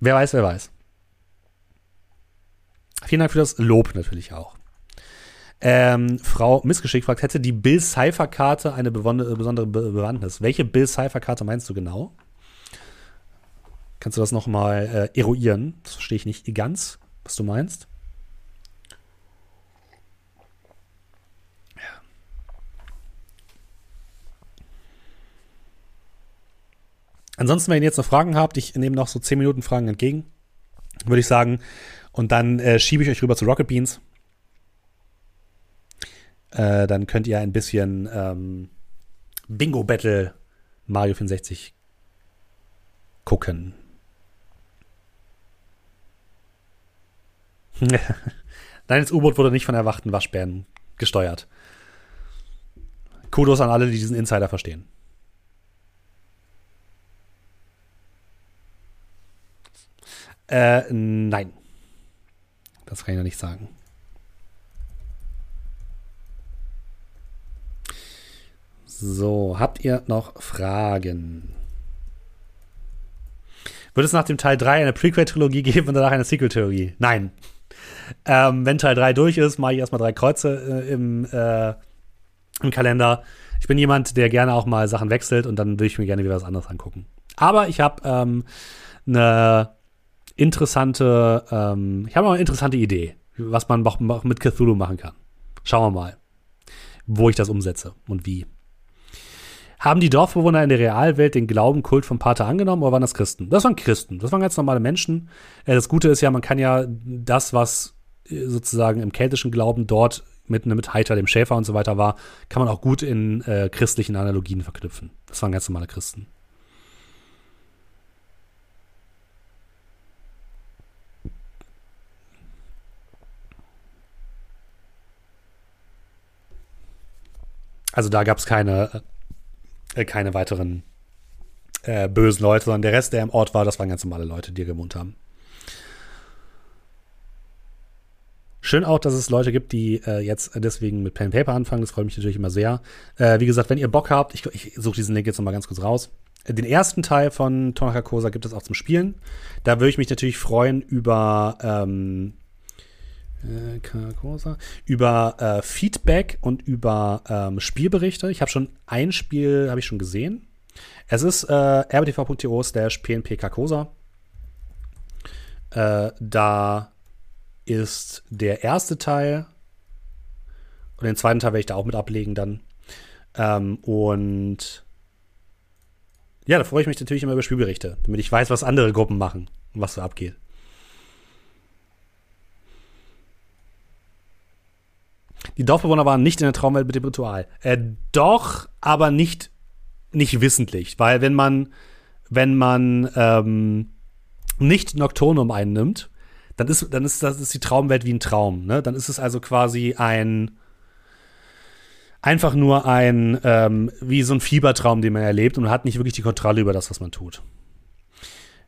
Wer weiß, wer weiß. Vielen Dank für das Lob natürlich auch. Ähm, Frau Missgeschick fragt, hätte die Bill Cypher Karte eine besondere Bewandtnis? Welche Bill Cypher Karte meinst du genau? Kannst du das noch mal äh, eruieren? Das verstehe ich nicht ganz, was du meinst. Ansonsten, wenn ihr jetzt noch Fragen habt, ich nehme noch so 10 Minuten Fragen entgegen, würde ich sagen. Und dann äh, schiebe ich euch rüber zu Rocket Beans. Äh, dann könnt ihr ein bisschen ähm, Bingo Battle Mario 64 gucken. *laughs* Nein, das U-Boot wurde nicht von erwachten Waschbären gesteuert. Kudos an alle, die diesen Insider verstehen. Äh, nein. Das kann ich noch nicht sagen. So, habt ihr noch Fragen? Wird es nach dem Teil 3 eine Prequel-Trilogie geben und danach eine Sequel-Trilogie? Nein. Ähm, wenn Teil 3 durch ist, mache ich erstmal drei Kreuze äh, im, äh, im Kalender. Ich bin jemand, der gerne auch mal Sachen wechselt und dann würde ich mir gerne wieder was anderes angucken. Aber ich habe ähm, eine interessante, ähm, ich habe eine interessante Idee, was man mit Cthulhu machen kann. Schauen wir mal. wo ich das umsetze und wie. Haben die Dorfbewohner in der Realwelt den Glaubenkult vom Pater angenommen oder waren das Christen? Das waren Christen. Das waren ganz normale Menschen. Äh, das Gute ist ja, man kann ja das, was äh, sozusagen im keltischen Glauben dort mit, mit Heiter, dem Schäfer und so weiter war, kann man auch gut in äh, christlichen Analogien verknüpfen. Das waren ganz normale Christen. Also da gab es keine, äh, keine weiteren äh, bösen Leute, sondern der Rest, der im Ort war, das waren ganz normale Leute, die gewohnt haben. Schön auch, dass es Leute gibt, die äh, jetzt deswegen mit Pen Paper anfangen. Das freut mich natürlich immer sehr. Äh, wie gesagt, wenn ihr Bock habt, ich, ich suche diesen Link jetzt nochmal ganz kurz raus. Den ersten Teil von Tonaka Kosa gibt es auch zum Spielen. Da würde ich mich natürlich freuen über ähm, äh, über äh, Feedback und über ähm, Spielberichte. Ich habe schon ein Spiel, habe ich schon gesehen. Es ist äh, rbtv.to slash pnpkakosa. Äh, da ist der erste Teil und den zweiten Teil werde ich da auch mit ablegen dann. Ähm, und ja, da freue ich mich natürlich immer über Spielberichte, damit ich weiß, was andere Gruppen machen und was so abgeht. Die Dorfbewohner waren nicht in der Traumwelt mit dem Ritual. Äh, doch, aber nicht, nicht wissentlich. Weil wenn man, wenn man ähm, nicht Nocturnum einnimmt, dann ist, dann ist das ist die Traumwelt wie ein Traum. Ne? Dann ist es also quasi ein einfach nur ein ähm, wie so ein Fiebertraum, den man erlebt und hat nicht wirklich die Kontrolle über das, was man tut.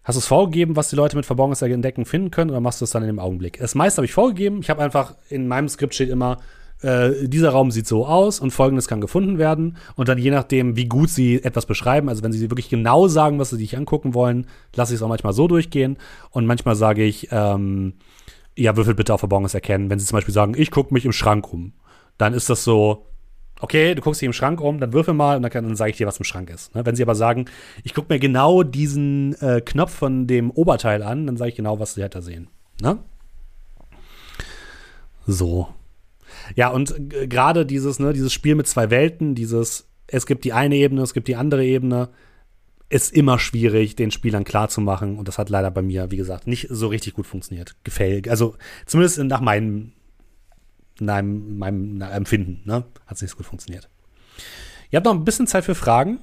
Hast du es vorgegeben, was die Leute mit Verborgenes entdecken finden können, oder machst du es dann in dem Augenblick? Das meiste habe ich vorgegeben. Ich habe einfach in meinem Skript steht immer äh, dieser Raum sieht so aus und folgendes kann gefunden werden. Und dann je nachdem, wie gut sie etwas beschreiben, also wenn sie wirklich genau sagen, was sie sich angucken wollen, lasse ich es auch manchmal so durchgehen. Und manchmal sage ich, ähm, ja, würfelt bitte auf Verborgenes erkennen. Wenn sie zum Beispiel sagen, ich gucke mich im Schrank um, dann ist das so, okay, du guckst dich im Schrank um, dann würfel mal und dann, dann sage ich dir, was im Schrank ist. Ne? Wenn sie aber sagen, ich gucke mir genau diesen äh, Knopf von dem Oberteil an, dann sage ich genau, was sie halt da sehen. Ne? So. Ja, und gerade dieses, ne, dieses Spiel mit zwei Welten, dieses, es gibt die eine Ebene, es gibt die andere Ebene, ist immer schwierig, den Spielern klarzumachen. Und das hat leider bei mir, wie gesagt, nicht so richtig gut funktioniert. Gefällt. Also zumindest nach meinem, meinem, meinem Empfinden, ne? Hat es nicht so gut funktioniert. Ihr habt noch ein bisschen Zeit für Fragen.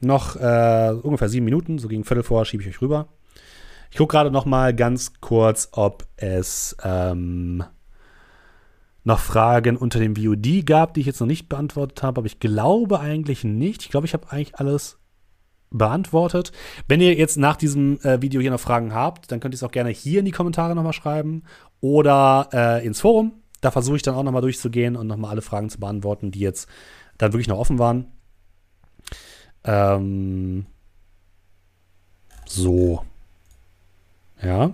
Noch äh, ungefähr sieben Minuten, so gegen Viertel vor schiebe ich euch rüber. Ich gucke gerade noch mal ganz kurz, ob es ähm, noch Fragen unter dem VOD gab, die ich jetzt noch nicht beantwortet habe, aber ich glaube eigentlich nicht. Ich glaube, ich habe eigentlich alles beantwortet. Wenn ihr jetzt nach diesem äh, Video hier noch Fragen habt, dann könnt ihr es auch gerne hier in die Kommentare nochmal schreiben oder äh, ins Forum. Da versuche ich dann auch nochmal durchzugehen und nochmal alle Fragen zu beantworten, die jetzt dann wirklich noch offen waren. Ähm so. Ja.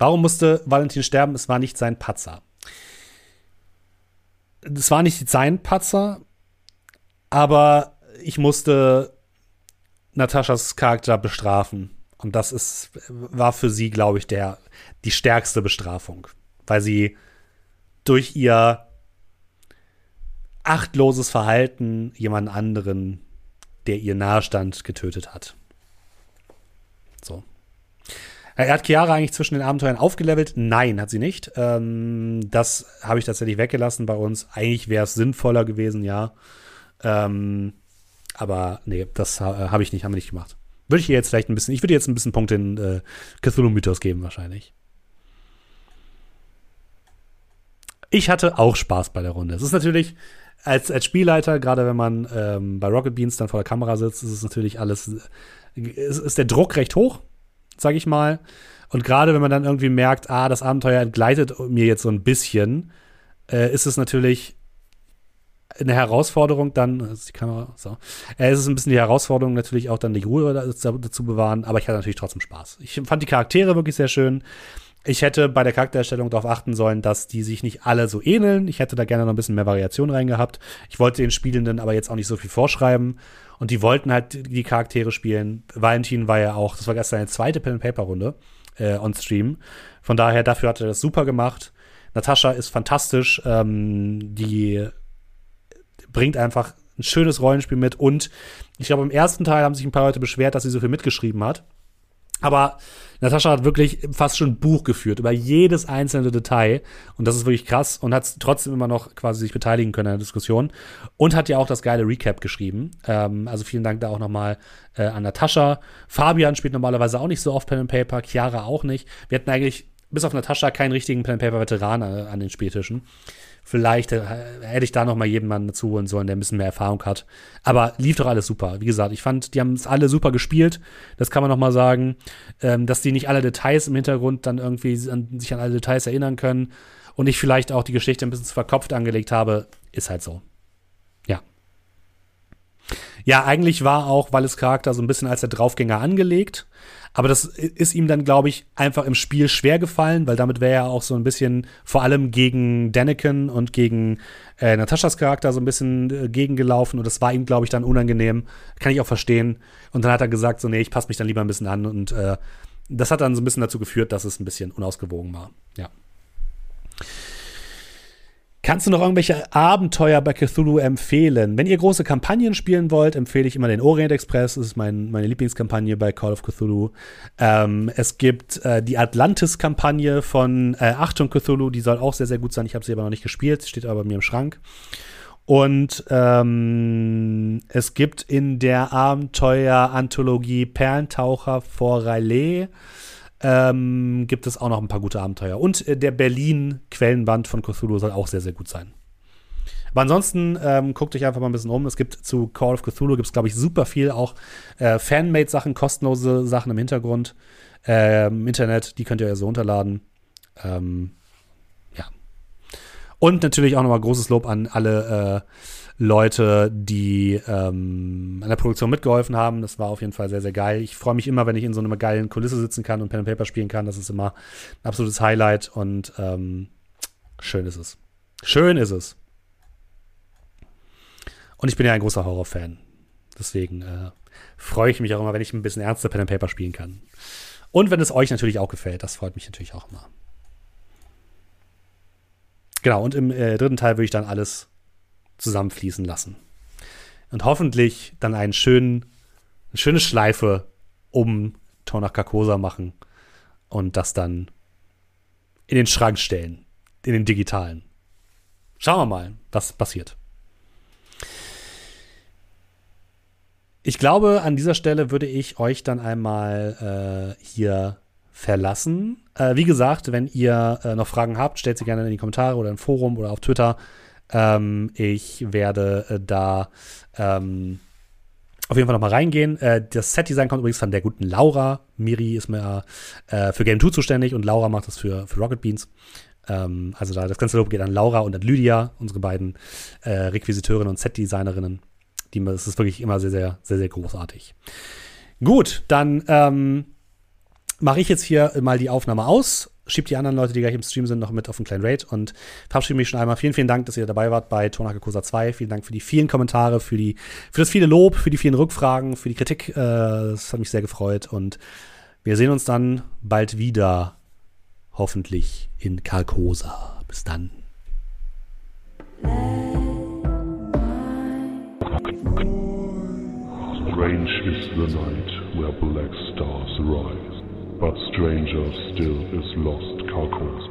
Warum musste Valentin sterben? Es war nicht sein Patzer. Es war nicht sein Patzer, aber ich musste Nataschas Charakter bestrafen. Und das ist, war für sie, glaube ich, der, die stärkste Bestrafung. Weil sie durch ihr achtloses Verhalten jemand anderen, der ihr nahestand, getötet hat. So. Er hat Chiara eigentlich zwischen den Abenteuern aufgelevelt? Nein, hat sie nicht. Ähm, das habe ich tatsächlich weggelassen bei uns. Eigentlich wäre es sinnvoller gewesen, ja. Ähm, aber nee, das äh, habe ich nicht, haben wir nicht gemacht. Würde ich ihr jetzt vielleicht ein bisschen, ich würde jetzt ein bisschen Punkte in äh, Cthulhu-Mythos geben, wahrscheinlich. Ich hatte auch Spaß bei der Runde. Es ist natürlich, als, als Spielleiter, gerade wenn man ähm, bei Rocket Beans dann vor der Kamera sitzt, ist es natürlich alles, ist, ist der Druck recht hoch sag ich mal. Und gerade wenn man dann irgendwie merkt, ah, das Abenteuer entgleitet mir jetzt so ein bisschen, äh, ist es natürlich eine Herausforderung dann, das ist die Kamera, so. Äh, es ein bisschen die Herausforderung natürlich auch dann die Ruhe dazu bewahren, aber ich hatte natürlich trotzdem Spaß. Ich fand die Charaktere wirklich sehr schön. Ich hätte bei der Charaktererstellung darauf achten sollen, dass die sich nicht alle so ähneln. Ich hätte da gerne noch ein bisschen mehr Variation reingehabt. Ich wollte den Spielenden aber jetzt auch nicht so viel vorschreiben. Und die wollten halt die Charaktere spielen. Valentin war ja auch, das war gestern seine zweite Pen-Paper-Runde äh, on Stream. Von daher, dafür hat er das super gemacht. Natascha ist fantastisch. Ähm, die bringt einfach ein schönes Rollenspiel mit und ich glaube, im ersten Teil haben sich ein paar Leute beschwert, dass sie so viel mitgeschrieben hat. Aber Natascha hat wirklich fast schon ein Buch geführt über jedes einzelne Detail. Und das ist wirklich krass und hat trotzdem immer noch quasi sich beteiligen können an der Diskussion. Und hat ja auch das geile Recap geschrieben. Ähm, also vielen Dank da auch nochmal äh, an Natascha. Fabian spielt normalerweise auch nicht so oft Pen and Paper, Chiara auch nicht. Wir hatten eigentlich bis auf Natascha keinen richtigen Pen and Paper Veteran äh, an den Spieltischen. Vielleicht äh, hätte ich da noch mal jemanden dazu holen sollen, der ein bisschen mehr Erfahrung hat. Aber lief doch alles super. Wie gesagt, ich fand, die haben es alle super gespielt. Das kann man noch mal sagen. Ähm, dass die nicht alle Details im Hintergrund dann irgendwie an, sich an alle Details erinnern können und ich vielleicht auch die Geschichte ein bisschen zu verkopft angelegt habe, ist halt so. Ja. Ja, eigentlich war auch Wallis Charakter so ein bisschen als der Draufgänger angelegt. Aber das ist ihm dann, glaube ich, einfach im Spiel schwer gefallen, weil damit wäre er auch so ein bisschen vor allem gegen Daniken und gegen äh, Nataschas Charakter so ein bisschen äh, gegengelaufen und das war ihm, glaube ich, dann unangenehm. Kann ich auch verstehen. Und dann hat er gesagt, so, nee, ich passe mich dann lieber ein bisschen an und äh, das hat dann so ein bisschen dazu geführt, dass es ein bisschen unausgewogen war. Ja. Kannst du noch irgendwelche Abenteuer bei Cthulhu empfehlen? Wenn ihr große Kampagnen spielen wollt, empfehle ich immer den Orient Express. Das ist mein, meine Lieblingskampagne bei Call of Cthulhu. Ähm, es gibt äh, die Atlantis-Kampagne von äh, Achtung Cthulhu. Die soll auch sehr, sehr gut sein. Ich habe sie aber noch nicht gespielt. Steht aber bei mir im Schrank. Und ähm, es gibt in der Abenteuer-Anthologie Perlentaucher vor Raleigh ähm, gibt es auch noch ein paar gute Abenteuer. Und äh, der Berlin-Quellenband von Cthulhu soll auch sehr, sehr gut sein. Aber ansonsten ähm, guckt euch einfach mal ein bisschen um. Es gibt zu Call of Cthulhu gibt es, glaube ich, super viel auch äh, Fanmade-Sachen, kostenlose Sachen im Hintergrund, äh, im Internet. Die könnt ihr ja so runterladen. Ähm. Und natürlich auch nochmal großes Lob an alle äh, Leute, die ähm, an der Produktion mitgeholfen haben. Das war auf jeden Fall sehr, sehr geil. Ich freue mich immer, wenn ich in so einer geilen Kulisse sitzen kann und Pen and Paper spielen kann. Das ist immer ein absolutes Highlight und ähm, schön ist es. Schön ist es. Und ich bin ja ein großer Horrorfan. Deswegen äh, freue ich mich auch immer, wenn ich ein bisschen ernster Pen and Paper spielen kann. Und wenn es euch natürlich auch gefällt, das freut mich natürlich auch immer. Genau, und im äh, dritten Teil würde ich dann alles zusammenfließen lassen. Und hoffentlich dann einen schönen, eine schöne Schleife um Tor Carcosa machen und das dann in den Schrank stellen, in den digitalen. Schauen wir mal, was passiert. Ich glaube, an dieser Stelle würde ich euch dann einmal äh, hier verlassen. Äh, wie gesagt, wenn ihr äh, noch Fragen habt, stellt sie gerne in die Kommentare oder im Forum oder auf Twitter. Ähm, ich werde äh, da ähm, auf jeden Fall noch mal reingehen. Äh, das Set-Design kommt übrigens von der guten Laura. Miri ist mehr äh, für Game 2 zuständig und Laura macht das für, für Rocket Beans. Ähm, also da, das ganze Lob geht an Laura und an Lydia, unsere beiden äh, Requisiteurinnen und Set-Designerinnen. Das ist wirklich immer sehr, sehr, sehr, sehr großartig. Gut, dann ähm, mache ich jetzt hier mal die Aufnahme aus schiebt die anderen Leute, die gleich im Stream sind, noch mit auf einen kleinen Raid und verabschiede mich schon einmal. Vielen, vielen Dank, dass ihr dabei wart bei Tonake Kosa 2. Vielen Dank für die vielen Kommentare, für, die, für das viele Lob, für die vielen Rückfragen, für die Kritik. Äh, das hat mich sehr gefreut und wir sehen uns dann bald wieder. Hoffentlich in Kalkosa. Bis dann. Strange is the night where black stars rise. But stranger still is lost Carcosa.